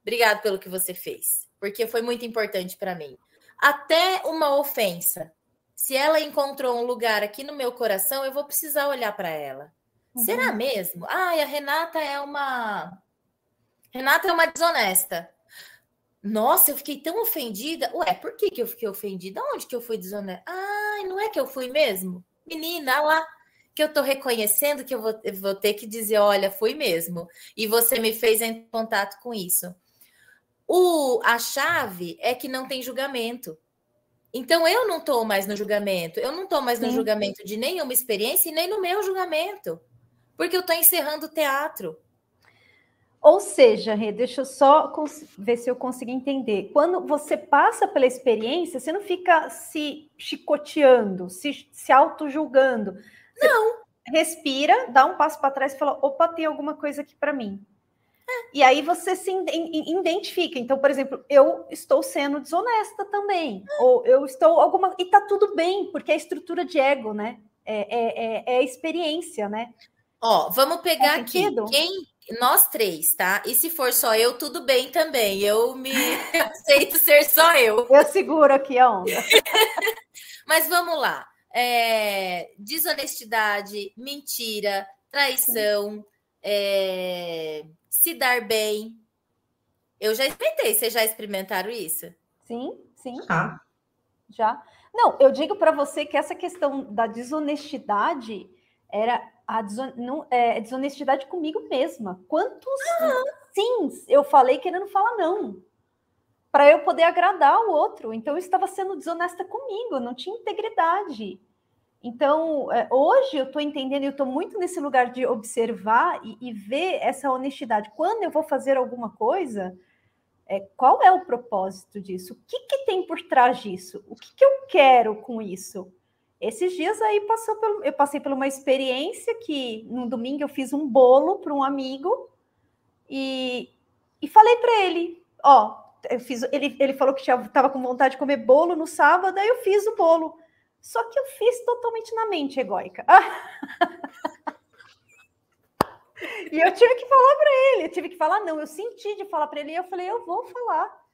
obrigado pelo que você fez, porque foi muito importante para mim. Até uma ofensa, se ela encontrou um lugar aqui no meu coração, eu vou precisar olhar para ela. Uhum. Será mesmo? Ai, a Renata é uma Renata é uma desonesta. Nossa, eu fiquei tão ofendida. Ué, por que, que eu fiquei ofendida? Onde que eu fui desonesta? Ai, não é que eu fui mesmo? Menina, lá que eu tô reconhecendo que eu vou, eu vou ter que dizer, olha, fui mesmo. E você me fez em contato com isso. O, a chave é que não tem julgamento. Então eu não estou mais no julgamento. Eu não estou mais no Sim. julgamento de nenhuma experiência e nem no meu julgamento. Porque eu estou encerrando o teatro. Ou seja, Rê, deixa eu só ver se eu consigo entender. Quando você passa pela experiência, você não fica se chicoteando, se, se auto-julgando. Não. Respira, dá um passo para trás e fala: opa, tem alguma coisa aqui para mim. É. E aí você se identifica. Então, por exemplo, eu estou sendo desonesta também. É. Ou eu estou alguma. E tá tudo bem, porque é estrutura de ego, né? É, é, é, é experiência, né? Ó, vamos pegar aqui. Quem, nós três, tá? E se for só eu, tudo bem também. Eu me aceito ser só eu. Eu seguro aqui a onda. Mas vamos lá. É, desonestidade, mentira, traição, é, se dar bem. Eu já experimentei. Vocês já experimentaram isso? Sim, sim. Ah. Já. Não, eu digo para você que essa questão da desonestidade era a deson não, é, desonestidade comigo mesma. Quantos ah. sims eu falei querendo falar não? Para eu poder agradar o outro. Então eu estava sendo desonesta comigo, não tinha integridade. Então, é, hoje eu estou entendendo, eu estou muito nesse lugar de observar e, e, ver essa honestidade. Quando eu vou fazer alguma coisa, é, qual é o propósito disso? O que, que tem por trás disso? O que, que eu quero com isso? Esses dias aí passou pelo, eu passei por uma experiência que no domingo eu fiz um bolo para um amigo e, e falei para ele, ó, eu fiz, ele, ele falou que estava com vontade de comer bolo no sábado, aí eu fiz o bolo. Só que eu fiz totalmente na mente egóica. e eu tive que falar para ele, eu tive que falar, não, eu senti de falar para ele, e eu falei, eu vou falar.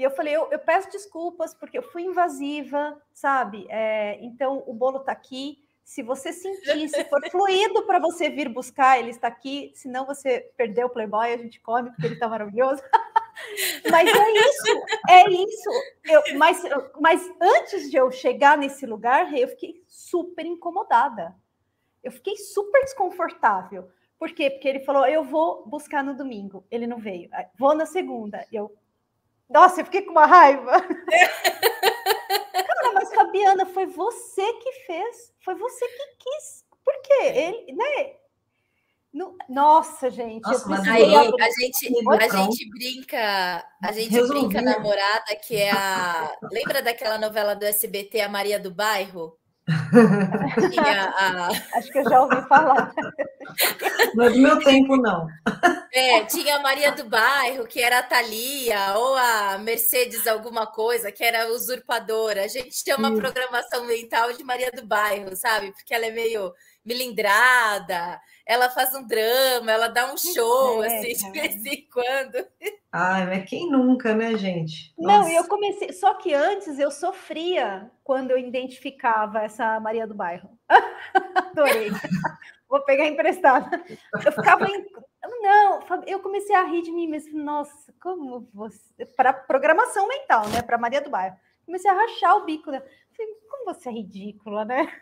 E eu falei, eu, eu peço desculpas porque eu fui invasiva, sabe? É, então o bolo está aqui. Se você sentir, se for fluido para você vir buscar, ele está aqui. Senão você perdeu o Playboy, a gente come porque ele está maravilhoso. mas é isso, é isso. Eu, mas, mas antes de eu chegar nesse lugar, eu fiquei super incomodada. Eu fiquei super desconfortável. Por quê? Porque ele falou: eu vou buscar no domingo. Ele não veio. Vou na segunda. Eu, nossa, eu fiquei com uma raiva. Cara, mas Fabiana, foi você que fez, foi você que quis. Por quê? Ele, né? No... Nossa, gente. Nossa, mas aí a gente, a gente brinca, a gente Resolvi. brinca namorada que é a. Lembra daquela novela do SBT, a Maria do Bairro? A... Acho que eu já ouvi falar. Não é do meu tempo, não. É, tinha a Maria do Bairro, que era a Thalia, ou a Mercedes alguma coisa, que era usurpadora. A gente tem uma programação mental de Maria do Bairro, sabe? Porque ela é meio melindrada, ela faz um drama, ela dá um show, é, assim, de vez em quando. Ai, mas quem nunca, né, gente? Nossa. Não, e eu comecei. Só que antes eu sofria quando eu identificava essa Maria do Bairro. Adorei. Vou pegar emprestada. Eu ficava em. Não, eu comecei a rir de mim mesmo. Nossa, como você. Para programação mental, né? Para Maria do Bairro. Comecei a rachar o bico. Né? Falei, como você é ridícula, né?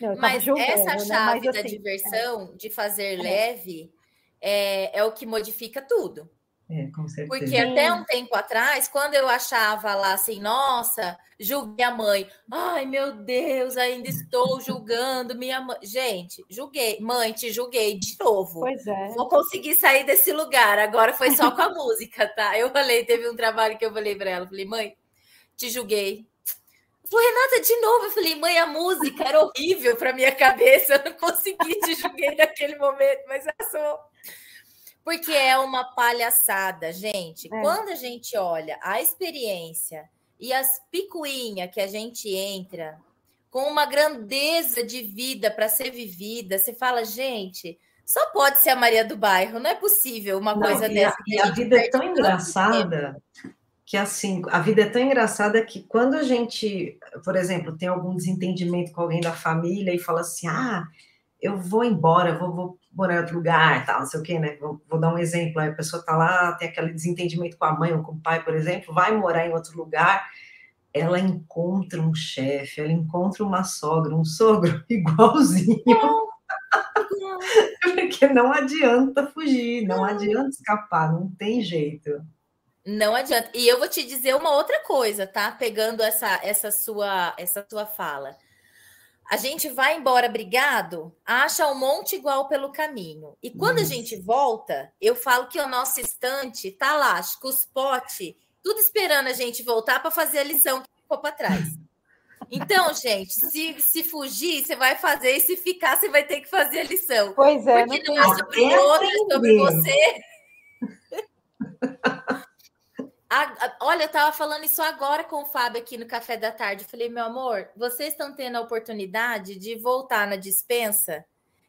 Não, Mas julgando, essa né? chave Mas, da assim, diversão, é. de fazer é. leve, é, é o que modifica tudo. É, com certeza. Porque até um tempo atrás, quando eu achava lá assim, nossa, julguei a mãe. Ai, meu Deus, ainda estou julgando minha mãe. Gente, julguei. Mãe, te julguei de novo. Pois é. Vou conseguir sair desse lugar. Agora foi só com a música, tá? Eu falei, teve um trabalho que eu falei para ela, falei, mãe, te julguei. Renata, de novo. Eu falei, mãe, a música era horrível para minha cabeça. Eu não consegui te julguei naquele momento, mas é só porque é uma palhaçada, gente. É. Quando a gente olha a experiência e as picuinhas que a gente entra com uma grandeza de vida para ser vivida, você fala, gente, só pode ser a Maria do Bairro, não é possível uma não, coisa e dessa. A, e a vida é tão engraçada que assim, a vida é tão engraçada que quando a gente, por exemplo, tem algum desentendimento com alguém da família e fala assim, ah, eu vou embora, vou, vou morar em outro lugar, tal, não sei o quê, né? Vou, vou, dar um exemplo, aí a pessoa tá lá, tem aquele desentendimento com a mãe ou com o pai, por exemplo, vai morar em outro lugar, ela encontra um chefe, ela encontra uma sogra, um sogro igualzinho. Porque não adianta fugir, não adianta escapar, não tem jeito. Não adianta. E eu vou te dizer uma outra coisa, tá? Pegando essa essa sua essa sua fala. A gente vai embora brigado, acha um monte igual pelo caminho. E quando a gente volta, eu falo que o nosso estante tá lá, com os potes, tudo esperando a gente voltar para fazer a lição que ficou para trás. Então, gente, se, se fugir, você vai fazer, e se ficar, você vai ter que fazer a lição. Pois é. Porque não, não é sobre outra, é sobre você. A, olha, eu estava falando isso agora com o Fábio aqui no café da tarde. Eu falei, meu amor, vocês estão tendo a oportunidade de voltar na dispensa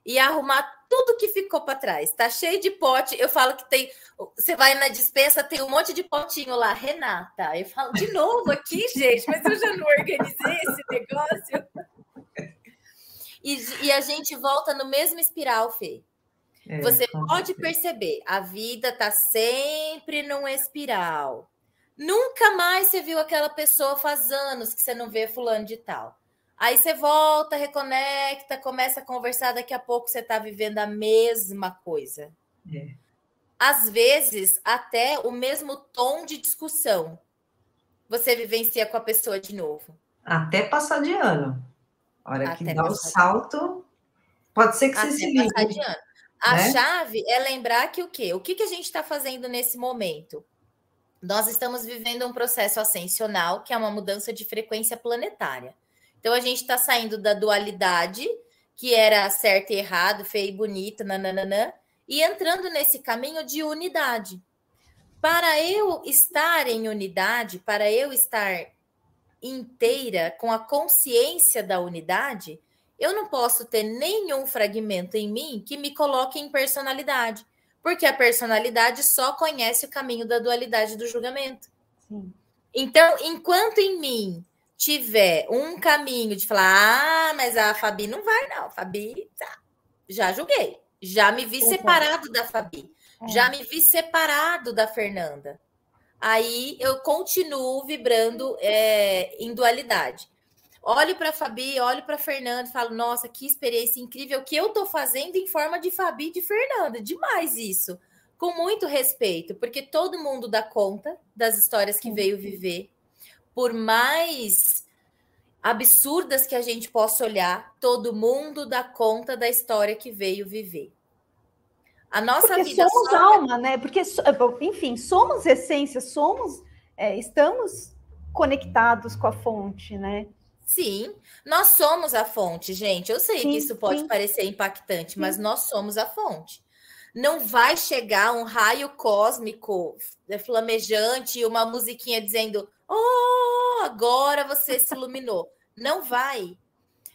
e arrumar tudo que ficou para trás. Tá cheio de pote. Eu falo que tem. Você vai na dispensa, tem um monte de potinho lá, Renata. Eu falo de novo aqui, gente, mas eu já não organizei esse negócio. E, e a gente volta no mesmo espiral, Fê. É, Você pode perceber, a vida tá sempre num espiral. Nunca mais você viu aquela pessoa faz anos que você não vê fulano de tal. Aí você volta, reconecta, começa a conversar, daqui a pouco você está vivendo a mesma coisa. É. Às vezes, até o mesmo tom de discussão você vivencia com a pessoa de novo. Até passar de ano. A hora que dá o salto, pode ser que Até você se ligue. A né? chave é lembrar que o quê? O que, que a gente está fazendo nesse momento? Nós estamos vivendo um processo ascensional, que é uma mudança de frequência planetária. Então, a gente está saindo da dualidade, que era certo e errado, feio e bonito, nananã, e entrando nesse caminho de unidade. Para eu estar em unidade, para eu estar inteira, com a consciência da unidade, eu não posso ter nenhum fragmento em mim que me coloque em personalidade, porque a personalidade só conhece o caminho da dualidade do julgamento. Sim. Então, enquanto em mim tiver um caminho de falar, ah, mas a Fabi não vai, não, Fabi, tá. já julguei, já me vi uhum. separado da Fabi, é. já me vi separado da Fernanda. Aí eu continuo vibrando é, em dualidade olho para a Fabi, olho para a Fernanda e falo, nossa, que experiência incrível que eu estou fazendo em forma de Fabi e de Fernanda. Demais isso. Com muito respeito, porque todo mundo dá conta das histórias que veio viver. Por mais absurdas que a gente possa olhar, todo mundo dá conta da história que veio viver. A nossa Porque vida somos só... alma, né? Porque, enfim, somos essência, somos, é, estamos conectados com a fonte, né? Sim, nós somos a fonte, gente. Eu sei sim, que isso pode sim. parecer impactante, sim. mas nós somos a fonte. Não vai chegar um raio cósmico é, flamejante e uma musiquinha dizendo: Oh, agora você se iluminou. Não vai.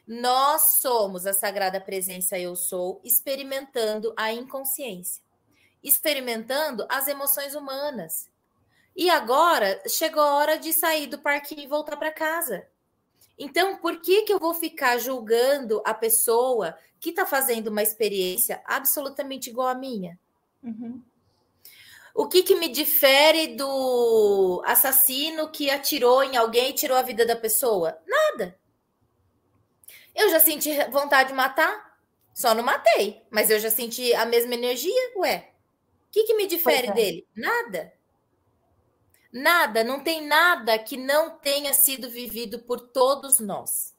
Nós somos a sagrada presença Eu Sou, experimentando a inconsciência, experimentando as emoções humanas. E agora chegou a hora de sair do parquinho e voltar para casa. Então, por que, que eu vou ficar julgando a pessoa que está fazendo uma experiência absolutamente igual à minha? Uhum. O que, que me difere do assassino que atirou em alguém e tirou a vida da pessoa? Nada. Eu já senti vontade de matar, só não matei, mas eu já senti a mesma energia, ué. O que, que me difere é. dele? Nada. Nada, não tem nada que não tenha sido vivido por todos nós.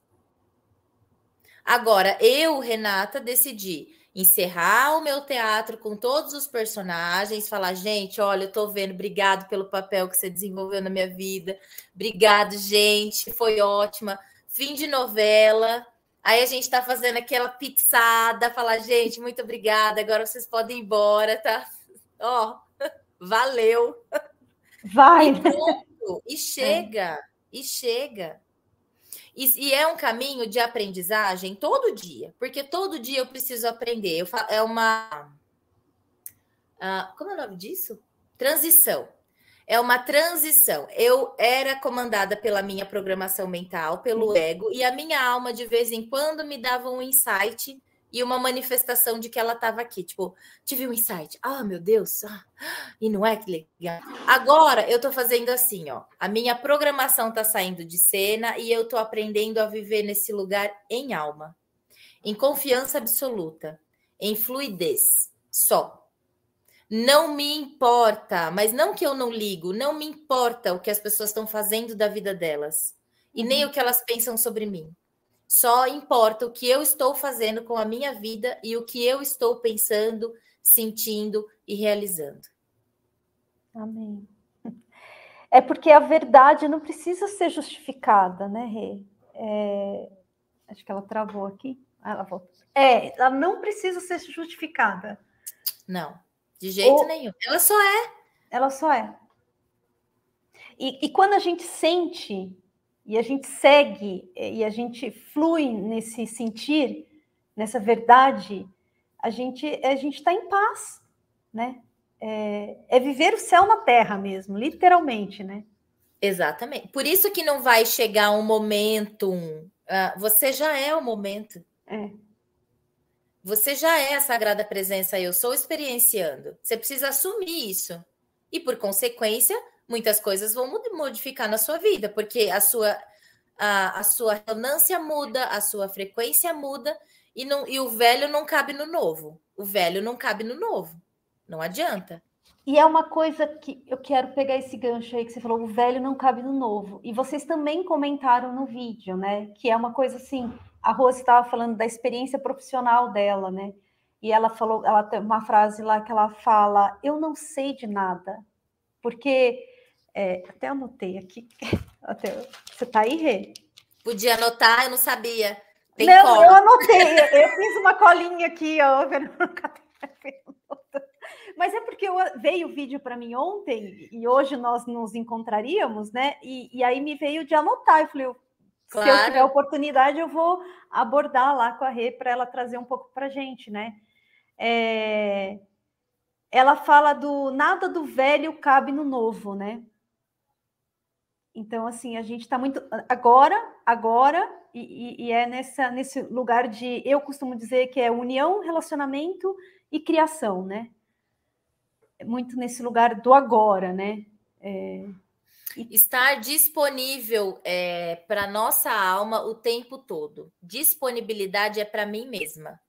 Agora, eu, Renata, decidi encerrar o meu teatro com todos os personagens, falar, gente, olha, eu tô vendo, obrigado pelo papel que você desenvolveu na minha vida. Obrigado, gente, foi ótima. Fim de novela. Aí a gente tá fazendo aquela pizzada, falar, gente, muito obrigada. Agora vocês podem ir embora, tá? Ó, valeu. Vai. E pronto, e chega, é. e chega. E, e, é um caminho de aprendizagem todo dia, porque todo dia eu preciso aprender. Eu falo, é uma. Uh, como é o nome disso? Transição. É uma transição. Eu era comandada pela minha programação mental, pelo ego, e a minha alma, de vez em quando, me dava um insight e uma manifestação de que ela estava aqui. Tipo, tive um insight. Ah, meu Deus. Ah, e não é que legal. Agora eu estou fazendo assim, ó. A minha programação está saindo de cena e eu estou aprendendo a viver nesse lugar em alma, em confiança absoluta, em fluidez. Só. Não me importa, mas não que eu não ligo, não me importa o que as pessoas estão fazendo da vida delas e nem uhum. o que elas pensam sobre mim. Só importa o que eu estou fazendo com a minha vida e o que eu estou pensando, sentindo e realizando. Amém. É porque a verdade não precisa ser justificada, né, Rê? É... Acho que ela travou aqui. Ah, ela voltou. É, ela não precisa ser justificada. Não, de jeito Ou... nenhum. Ela só é. Ela só é. E, e quando a gente sente e a gente segue e a gente flui nesse sentir, nessa verdade, a gente a gente está em paz, né? É, é, viver o céu na terra mesmo, literalmente, né? Exatamente. Por isso que não vai chegar um momento. Uh, você já é o momento. É. Você já é a sagrada presença. Eu sou experienciando. Você precisa assumir isso. E por consequência, muitas coisas vão modificar na sua vida, porque a sua, a, a sua ressonância muda, a sua frequência muda, e, não, e o velho não cabe no novo. O velho não cabe no novo. Não adianta. E é uma coisa que eu quero pegar esse gancho aí que você falou, o velho não cabe no novo. E vocês também comentaram no vídeo, né? Que é uma coisa assim, a Rose estava falando da experiência profissional dela, né? E ela falou, ela tem uma frase lá que ela fala: Eu não sei de nada, porque é, até anotei aqui. Até, você está aí, Rê? Podia anotar, eu não sabia. Tem não, cola. eu anotei, eu fiz uma colinha aqui, ó. Mas é porque eu, veio o vídeo para mim ontem e hoje nós nos encontraríamos, né? E, e aí me veio de anotar. Eu falei, claro. se eu tiver oportunidade, eu vou abordar lá com a Rê para ela trazer um pouco para gente, né? É, ela fala do nada do velho cabe no novo, né? Então, assim, a gente está muito agora, agora, e, e, é nessa, nesse lugar de eu costumo dizer que é união, relacionamento e criação, né? muito nesse lugar do agora, né? É... Estar disponível é, para nossa alma o tempo todo. Disponibilidade é para mim mesma,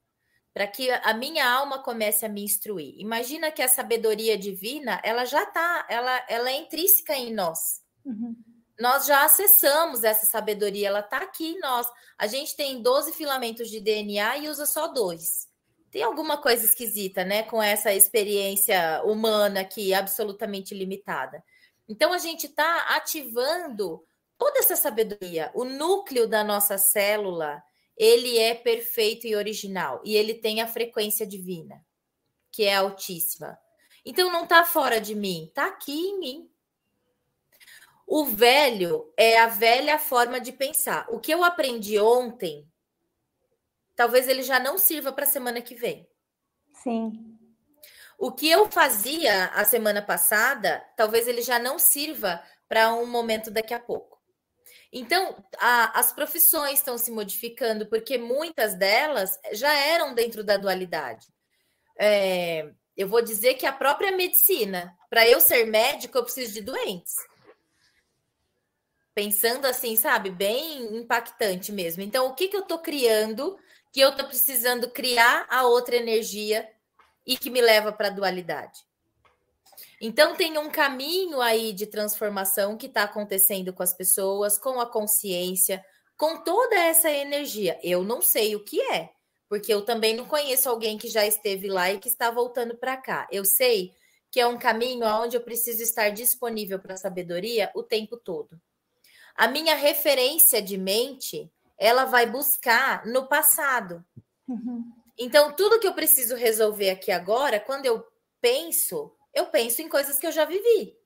para que a minha alma comece a me instruir. Imagina que a sabedoria divina, ela já está, ela, ela é intrínseca em nós. Uhum. Nós já acessamos essa sabedoria, ela está aqui em nós. A gente tem 12 filamentos de DNA e usa só dois tem alguma coisa esquisita, né, com essa experiência humana aqui absolutamente limitada. Então a gente está ativando toda essa sabedoria. O núcleo da nossa célula, ele é perfeito e original e ele tem a frequência divina, que é altíssima. Então não está fora de mim, está aqui em mim. O velho é a velha forma de pensar. O que eu aprendi ontem talvez ele já não sirva para a semana que vem. Sim. O que eu fazia a semana passada, talvez ele já não sirva para um momento daqui a pouco. Então, a, as profissões estão se modificando, porque muitas delas já eram dentro da dualidade. É, eu vou dizer que a própria medicina, para eu ser médico, eu preciso de doentes. Pensando assim, sabe, bem impactante mesmo. Então, o que, que eu estou criando que eu estou precisando criar a outra energia e que me leva para a dualidade. Então, tem um caminho aí de transformação que está acontecendo com as pessoas, com a consciência, com toda essa energia. Eu não sei o que é, porque eu também não conheço alguém que já esteve lá e que está voltando para cá. Eu sei que é um caminho onde eu preciso estar disponível para a sabedoria o tempo todo. A minha referência de mente ela vai buscar no passado. Uhum. Então, tudo que eu preciso resolver aqui agora, quando eu penso, eu penso em coisas que eu já vivi.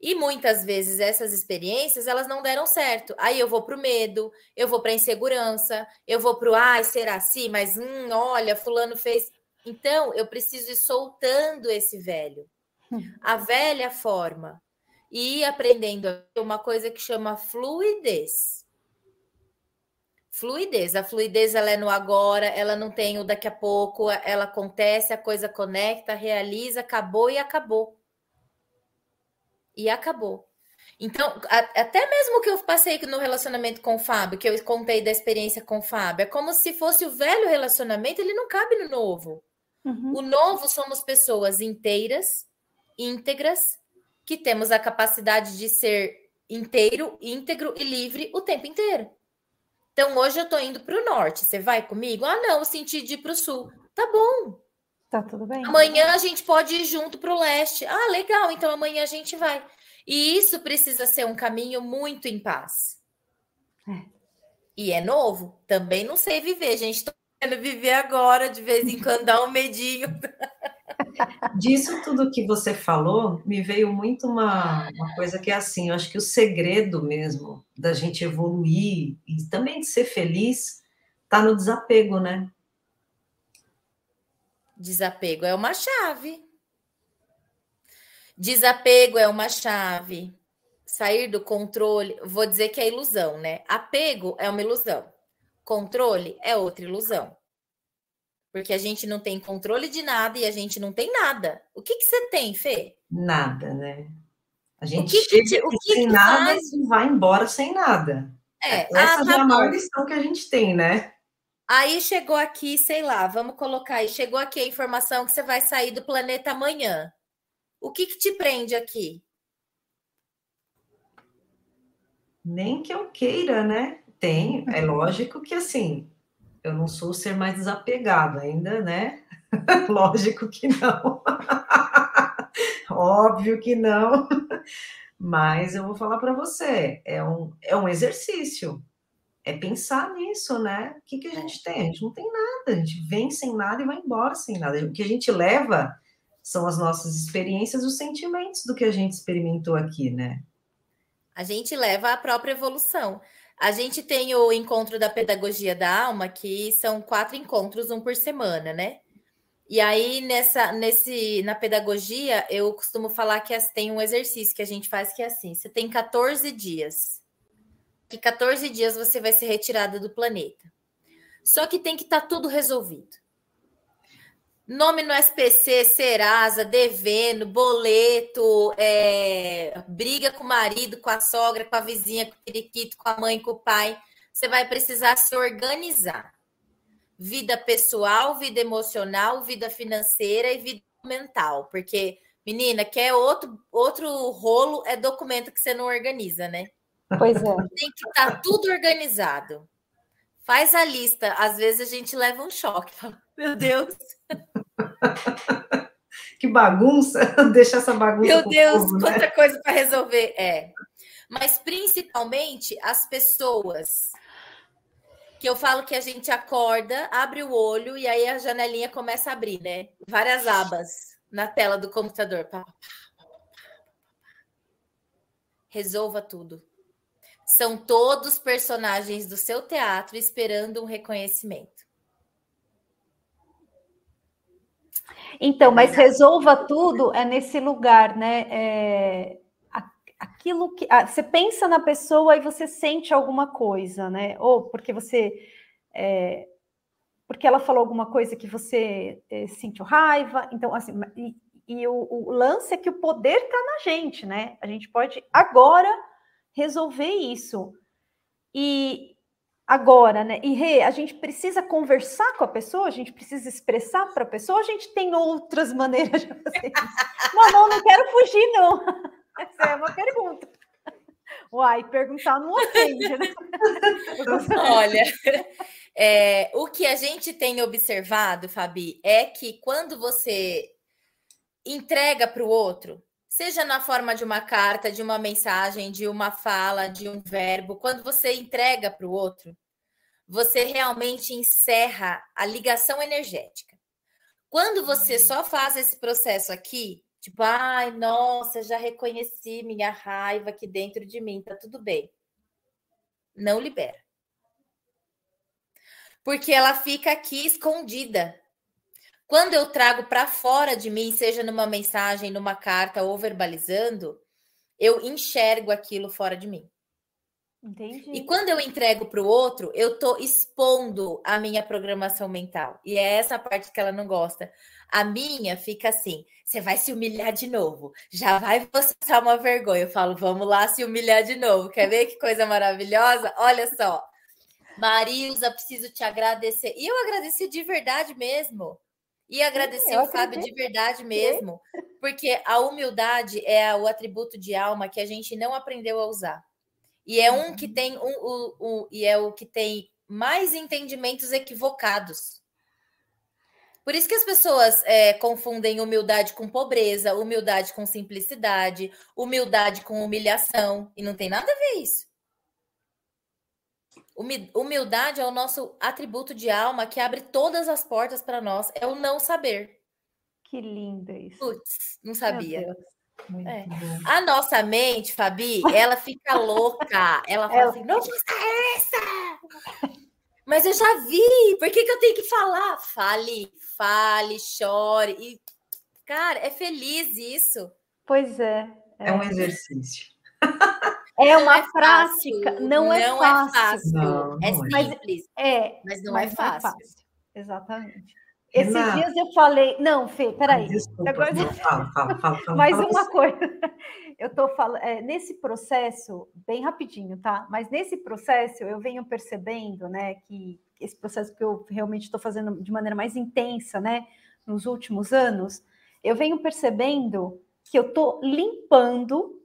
E muitas vezes essas experiências elas não deram certo. Aí eu vou para o medo, eu vou para a insegurança, eu vou para o ai, será assim? Mas hum, olha, fulano fez. Então eu preciso ir soltando esse velho, hum. a velha forma, e aprendendo uma coisa que chama fluidez fluidez. A fluidez ela é no agora, ela não tem o daqui a pouco, ela acontece, a coisa conecta, realiza, acabou e acabou. E acabou. Então, a, até mesmo que eu passei no relacionamento com o Fábio, que eu contei da experiência com o Fábio, é como se fosse o velho relacionamento, ele não cabe no novo. Uhum. O novo somos pessoas inteiras, íntegras, que temos a capacidade de ser inteiro, íntegro e livre o tempo inteiro. Então, hoje eu tô indo para o norte. Você vai comigo? Ah, não, eu senti de ir para o sul. Tá bom. Tá tudo bem. Amanhã a gente pode ir junto para o leste. Ah, legal. Então amanhã a gente vai. E isso precisa ser um caminho muito em paz. É. E é novo. Também não sei viver, gente. Tô querendo viver agora, de vez em quando dá um medinho. Disso tudo que você falou, me veio muito uma, uma coisa que é assim, eu acho que o segredo mesmo da gente evoluir e também de ser feliz está no desapego, né? Desapego é uma chave. Desapego é uma chave. Sair do controle, vou dizer que é ilusão, né? Apego é uma ilusão. Controle é outra ilusão. Porque a gente não tem controle de nada e a gente não tem nada. O que, que você tem, Fê? Nada, né? A gente o que, chega o que sem que nada faz? e vai embora sem nada. É, Essa ah, tá é a maior lição que a gente tem, né? Aí chegou aqui, sei lá, vamos colocar aí, chegou aqui a informação que você vai sair do planeta amanhã. O que, que te prende aqui? Nem que eu queira, né? Tem, é lógico que assim, eu não sou o ser mais desapegado ainda, né? lógico que não. Óbvio que não. Mas eu vou falar para você, é um, é um exercício. É pensar nisso, né? O que, que a gente tem? A gente não tem nada, a gente vem sem nada e vai embora sem nada. O que a gente leva são as nossas experiências, os sentimentos do que a gente experimentou aqui, né? A gente leva a própria evolução. A gente tem o encontro da pedagogia da alma, que são quatro encontros, um por semana, né? E aí, nessa, nesse, na pedagogia, eu costumo falar que tem um exercício que a gente faz que é assim: você tem 14 dias. Que 14 dias você vai ser retirada do planeta. Só que tem que estar tá tudo resolvido. Nome no SPC, Serasa, devendo, boleto, é, briga com o marido, com a sogra, com a vizinha, com o periquito, com a mãe, com o pai. Você vai precisar se organizar. Vida pessoal, vida emocional, vida financeira e vida mental. Porque, menina, quer outro, outro rolo é documento que você não organiza, né? Pois é. Tem que estar tá tudo organizado. Faz a lista. Às vezes a gente leva um choque. Meu Deus. que bagunça, deixa essa bagunça. Meu Deus, povo, né? quanta coisa para resolver. É. Mas principalmente as pessoas que eu falo que a gente acorda, abre o olho e aí a janelinha começa a abrir, né? Várias abas na tela do computador. Resolva tudo. São todos personagens do seu teatro esperando um reconhecimento. Então, mas resolva tudo é nesse lugar, né? É, aquilo que você pensa na pessoa e você sente alguma coisa, né? Ou porque você é, porque ela falou alguma coisa que você é, sentiu raiva. Então, assim, e, e o, o, lance é que o poder está na gente, né? A gente pode agora resolver isso. E agora, né? E Rê, a gente precisa conversar com a pessoa, a gente precisa expressar para a pessoa, a gente tem outras maneiras de fazer isso. Não, não, não quero fugir, não. Essa é uma pergunta. Uai, perguntar não ofende, né? Olha, é, o que a gente tem observado, Fabi, é que quando você entrega para o outro, seja na forma de uma carta, de uma mensagem, de uma fala, de um verbo, quando você entrega para o outro, você realmente encerra a ligação energética. Quando você só faz esse processo aqui, tipo, ai, nossa, já reconheci minha raiva aqui dentro de mim, tá tudo bem. Não libera. Porque ela fica aqui escondida. Quando eu trago para fora de mim, seja numa mensagem, numa carta ou verbalizando, eu enxergo aquilo fora de mim. Entendi. E quando eu entrego para o outro, eu estou expondo a minha programação mental. E é essa parte que ela não gosta. A minha fica assim: você vai se humilhar de novo, já vai passar uma vergonha. Eu falo, vamos lá se humilhar de novo. Quer ver que coisa maravilhosa? Olha só. Marilza, preciso te agradecer. E eu agradeci de verdade mesmo. E agradecer o Fábio de verdade mesmo, porque a humildade é o atributo de alma que a gente não aprendeu a usar. E é um que uhum. tem um, um, um, e é o que tem mais entendimentos equivocados. Por isso que as pessoas é, confundem humildade com pobreza, humildade com simplicidade, humildade com humilhação, e não tem nada a ver isso. Humildade é o nosso atributo de alma que abre todas as portas para nós. É o não saber. Que lindo isso. Putz, não sabia. É. A nossa mente, Fabi, ela fica louca. Ela fala é assim: notícia é essa? Mas eu já vi, por que, que eu tenho que falar? Fale, fale, chore. E, cara, é feliz isso. Pois é. É, é um exercício. É uma é prática, fácil, não, é, não fácil. é fácil. Não, é simples, mas, é, mas não mas é, fácil. é, fácil. Exatamente. Esses Renato, dias eu falei, não, Fê, peraí. Desculpa, Agora... não, fala, fala, fala, fala Mais uma você. coisa. Eu estou falando, é, nesse processo, bem rapidinho, tá? Mas nesse processo eu venho percebendo, né, que esse processo que eu realmente estou fazendo de maneira mais intensa, né, nos últimos anos, eu venho percebendo que eu estou limpando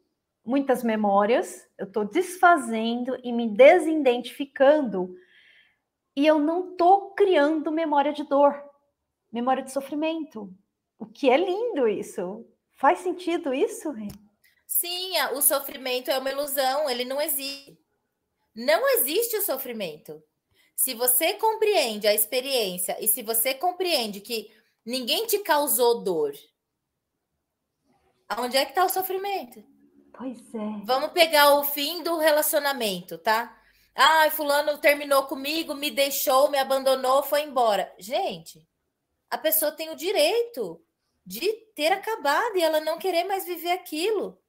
muitas memórias, eu estou desfazendo e me desidentificando, e eu não estou criando memória de dor, memória de sofrimento. O que é lindo isso. Faz sentido isso, Rê? Sim, o sofrimento é uma ilusão, ele não existe. Não existe o sofrimento. Se você compreende a experiência e se você compreende que ninguém te causou dor, Onde é que está o sofrimento? Pois é. Vamos pegar o fim do relacionamento, tá? Ai, fulano terminou comigo, me deixou, me abandonou, foi embora. Gente, a pessoa tem o direito de ter acabado e ela não querer mais viver aquilo.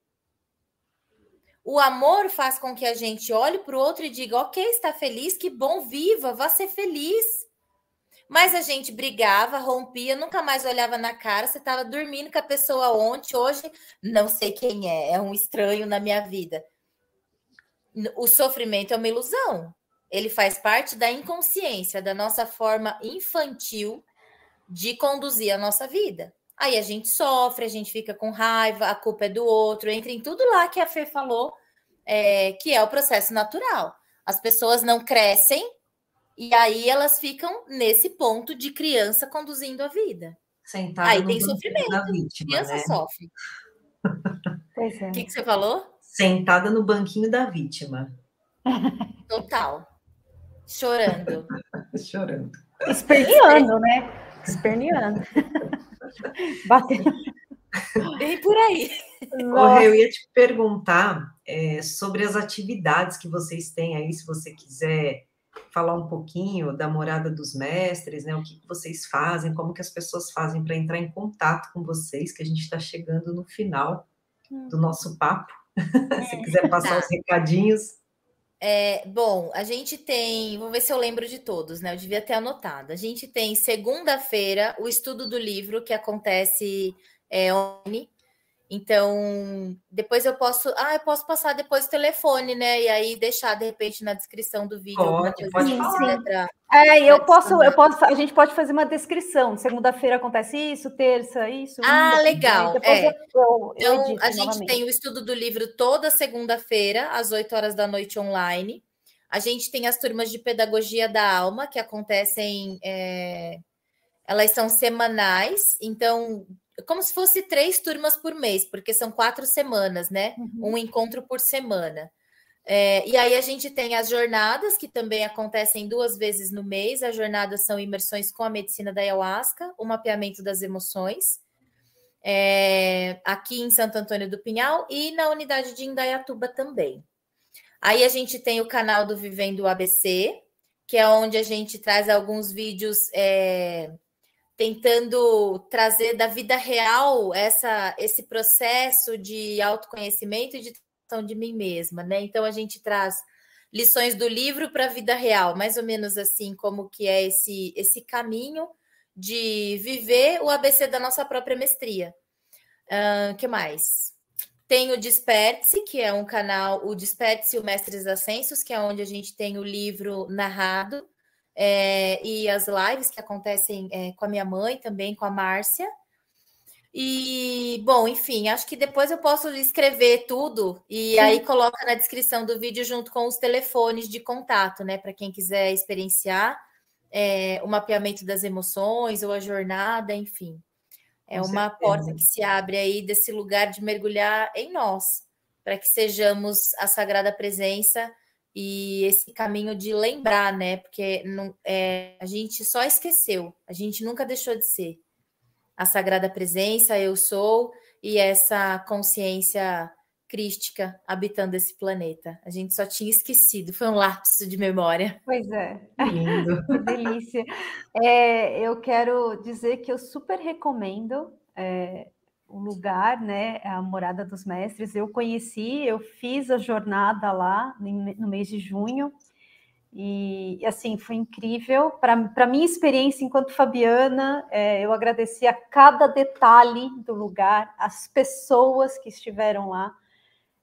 O amor faz com que a gente olhe para o outro e diga: ok, está feliz, que bom, viva, vá ser feliz. Mas a gente brigava, rompia, nunca mais olhava na cara. Você estava dormindo com a pessoa ontem, hoje não sei quem é, é um estranho na minha vida. O sofrimento é uma ilusão. Ele faz parte da inconsciência, da nossa forma infantil de conduzir a nossa vida. Aí a gente sofre, a gente fica com raiva, a culpa é do outro, entra em tudo lá que a Fê falou, é, que é o processo natural. As pessoas não crescem e aí elas ficam nesse ponto de criança conduzindo a vida. Sentada aí tem sofrimento. Da vítima, criança né? sofre. Pois é. O que, que você falou? Sentada no banquinho da vítima. Total. Chorando. Chorando. Esperneando, né? Esperneando. Batendo. Bem por aí. eu ia te perguntar é, sobre as atividades que vocês têm aí, se você quiser falar um pouquinho da morada dos mestres, né? O que vocês fazem, como que as pessoas fazem para entrar em contato com vocês, que a gente está chegando no final hum. do nosso papo. Se quiser passar tá. os recadinhos. É, bom, a gente tem, vou ver se eu lembro de todos, né? Eu devia ter anotado. A gente tem segunda-feira o estudo do livro que acontece é, online então, depois eu posso. Ah, eu posso passar depois o telefone, né? E aí deixar, de repente, na descrição do vídeo. Pode, pode sim, sim. Pra, é, eu posso, eu posso, a gente pode fazer uma descrição. Segunda-feira acontece isso, terça, isso. Ah, legal. É. Eu, eu, então, a gente novamente. tem o estudo do livro toda segunda-feira, às 8 horas da noite online. A gente tem as turmas de pedagogia da alma, que acontecem. É, elas são semanais, então como se fosse três turmas por mês, porque são quatro semanas, né? Uhum. Um encontro por semana. É, e aí a gente tem as jornadas, que também acontecem duas vezes no mês. As jornadas são imersões com a medicina da ayahuasca, o mapeamento das emoções, é, aqui em Santo Antônio do Pinhal e na unidade de Indaiatuba também. Aí a gente tem o canal do Vivendo ABC, que é onde a gente traz alguns vídeos é, tentando trazer da vida real essa, esse processo de autoconhecimento e de de mim mesma, né? Então a gente traz lições do livro para a vida real, mais ou menos assim como que é esse esse caminho de viver o ABC da nossa própria mestria. Uh, que mais? Tem o Desperte, que é um canal, o Desperte e o Mestres Ascensos, que é onde a gente tem o livro narrado é, e as lives que acontecem é, com a minha mãe também, com a Márcia. E, bom, enfim, acho que depois eu posso escrever tudo e Sim. aí coloca na descrição do vídeo junto com os telefones de contato, né? Para quem quiser experienciar é, o mapeamento das emoções ou a jornada, enfim. É com uma certeza. porta que se abre aí desse lugar de mergulhar em nós, para que sejamos a sagrada presença e esse caminho de lembrar, né? Porque não, é, a gente só esqueceu, a gente nunca deixou de ser. A Sagrada Presença, eu sou, e essa consciência crística habitando esse planeta. A gente só tinha esquecido, foi um lapso de memória. Pois é, lindo, que delícia. É, eu quero dizer que eu super recomendo é, o lugar, né, a morada dos mestres. Eu conheci, eu fiz a jornada lá no mês de junho e assim foi incrível. Para minha experiência enquanto Fabiana, é, eu agradeci a cada detalhe do lugar, as pessoas que estiveram lá.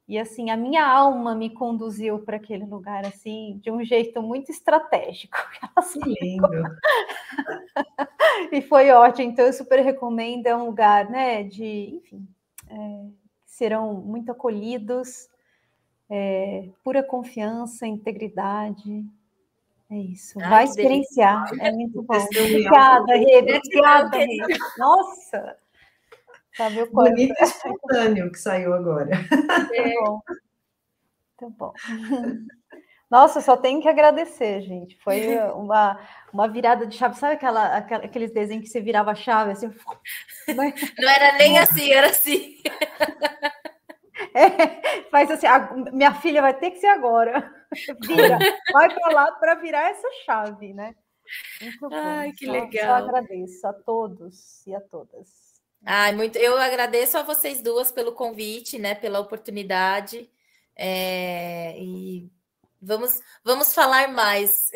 E assim, a minha alma me conduziu para aquele lugar assim, de um jeito muito estratégico. Assim, lindo. e foi ótimo. Então, eu super recomendo. É um lugar, né, de, enfim, é, serão muito acolhidos, é, pura confiança, integridade. É isso. Ai, Vai experienciar. É muito bom. Obrigada, Rê. Obrigada, Rê. Nossa! Sabe o quanto? Bonito e espontâneo que saiu agora. É. Muito bom. Muito bom. Nossa, só tenho que agradecer, gente. Foi uma, uma virada de chave. Sabe aquela, aquela, aqueles desenhos que você virava a chave assim? Não era nem assim, era assim. É, faz assim, a, minha filha vai ter que ser agora. Vira, vai para lá para virar essa chave, né? Muito bom. Ai, que só, legal. Só agradeço a todos e a todas. Ai, muito. Eu agradeço a vocês duas pelo convite, né? Pela oportunidade. É, e Vamos, vamos falar mais.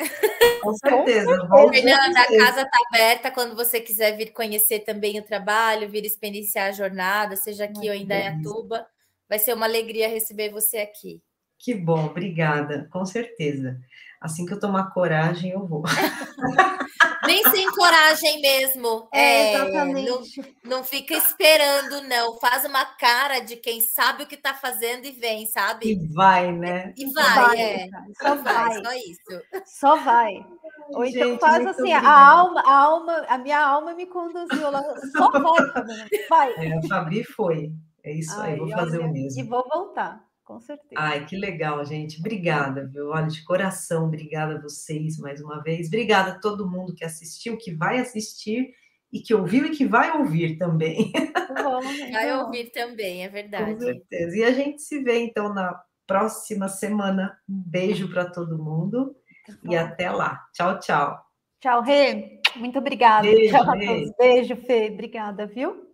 Com certeza. Fernanda, a casa está aberta quando você quiser vir conhecer também o trabalho, vir experienciar a jornada, seja aqui ou em Dayatuba. Vai ser uma alegria receber você aqui. Que bom, obrigada, com certeza. Assim que eu tomar coragem, eu vou. Nem sem coragem mesmo. É, exatamente. Não, não, fica esperando, não. Faz uma cara de quem sabe o que está fazendo e vem, sabe? E vai, né? E vai, vai é. Só vai, só isso. Só vai. Ou então Gente, faz assim, a alma, a alma, a minha alma me conduziu lá. Só vai, Fabi. Vai. É, a Fabi foi. É isso aí, vou fazer olha, o mesmo. E vou voltar com certeza. Ai, que legal, gente. Obrigada, viu? Olha, de coração, obrigada a vocês mais uma vez. Obrigada a todo mundo que assistiu, que vai assistir e que ouviu e que vai ouvir também. Bom, vai ouvir também, é verdade. Com certeza. E a gente se vê então na próxima semana. Um beijo para todo mundo e até lá. Tchau, tchau. Tchau, Rê. Muito obrigada. Beijo, tchau a todos. Beijo, Fê. Obrigada, viu?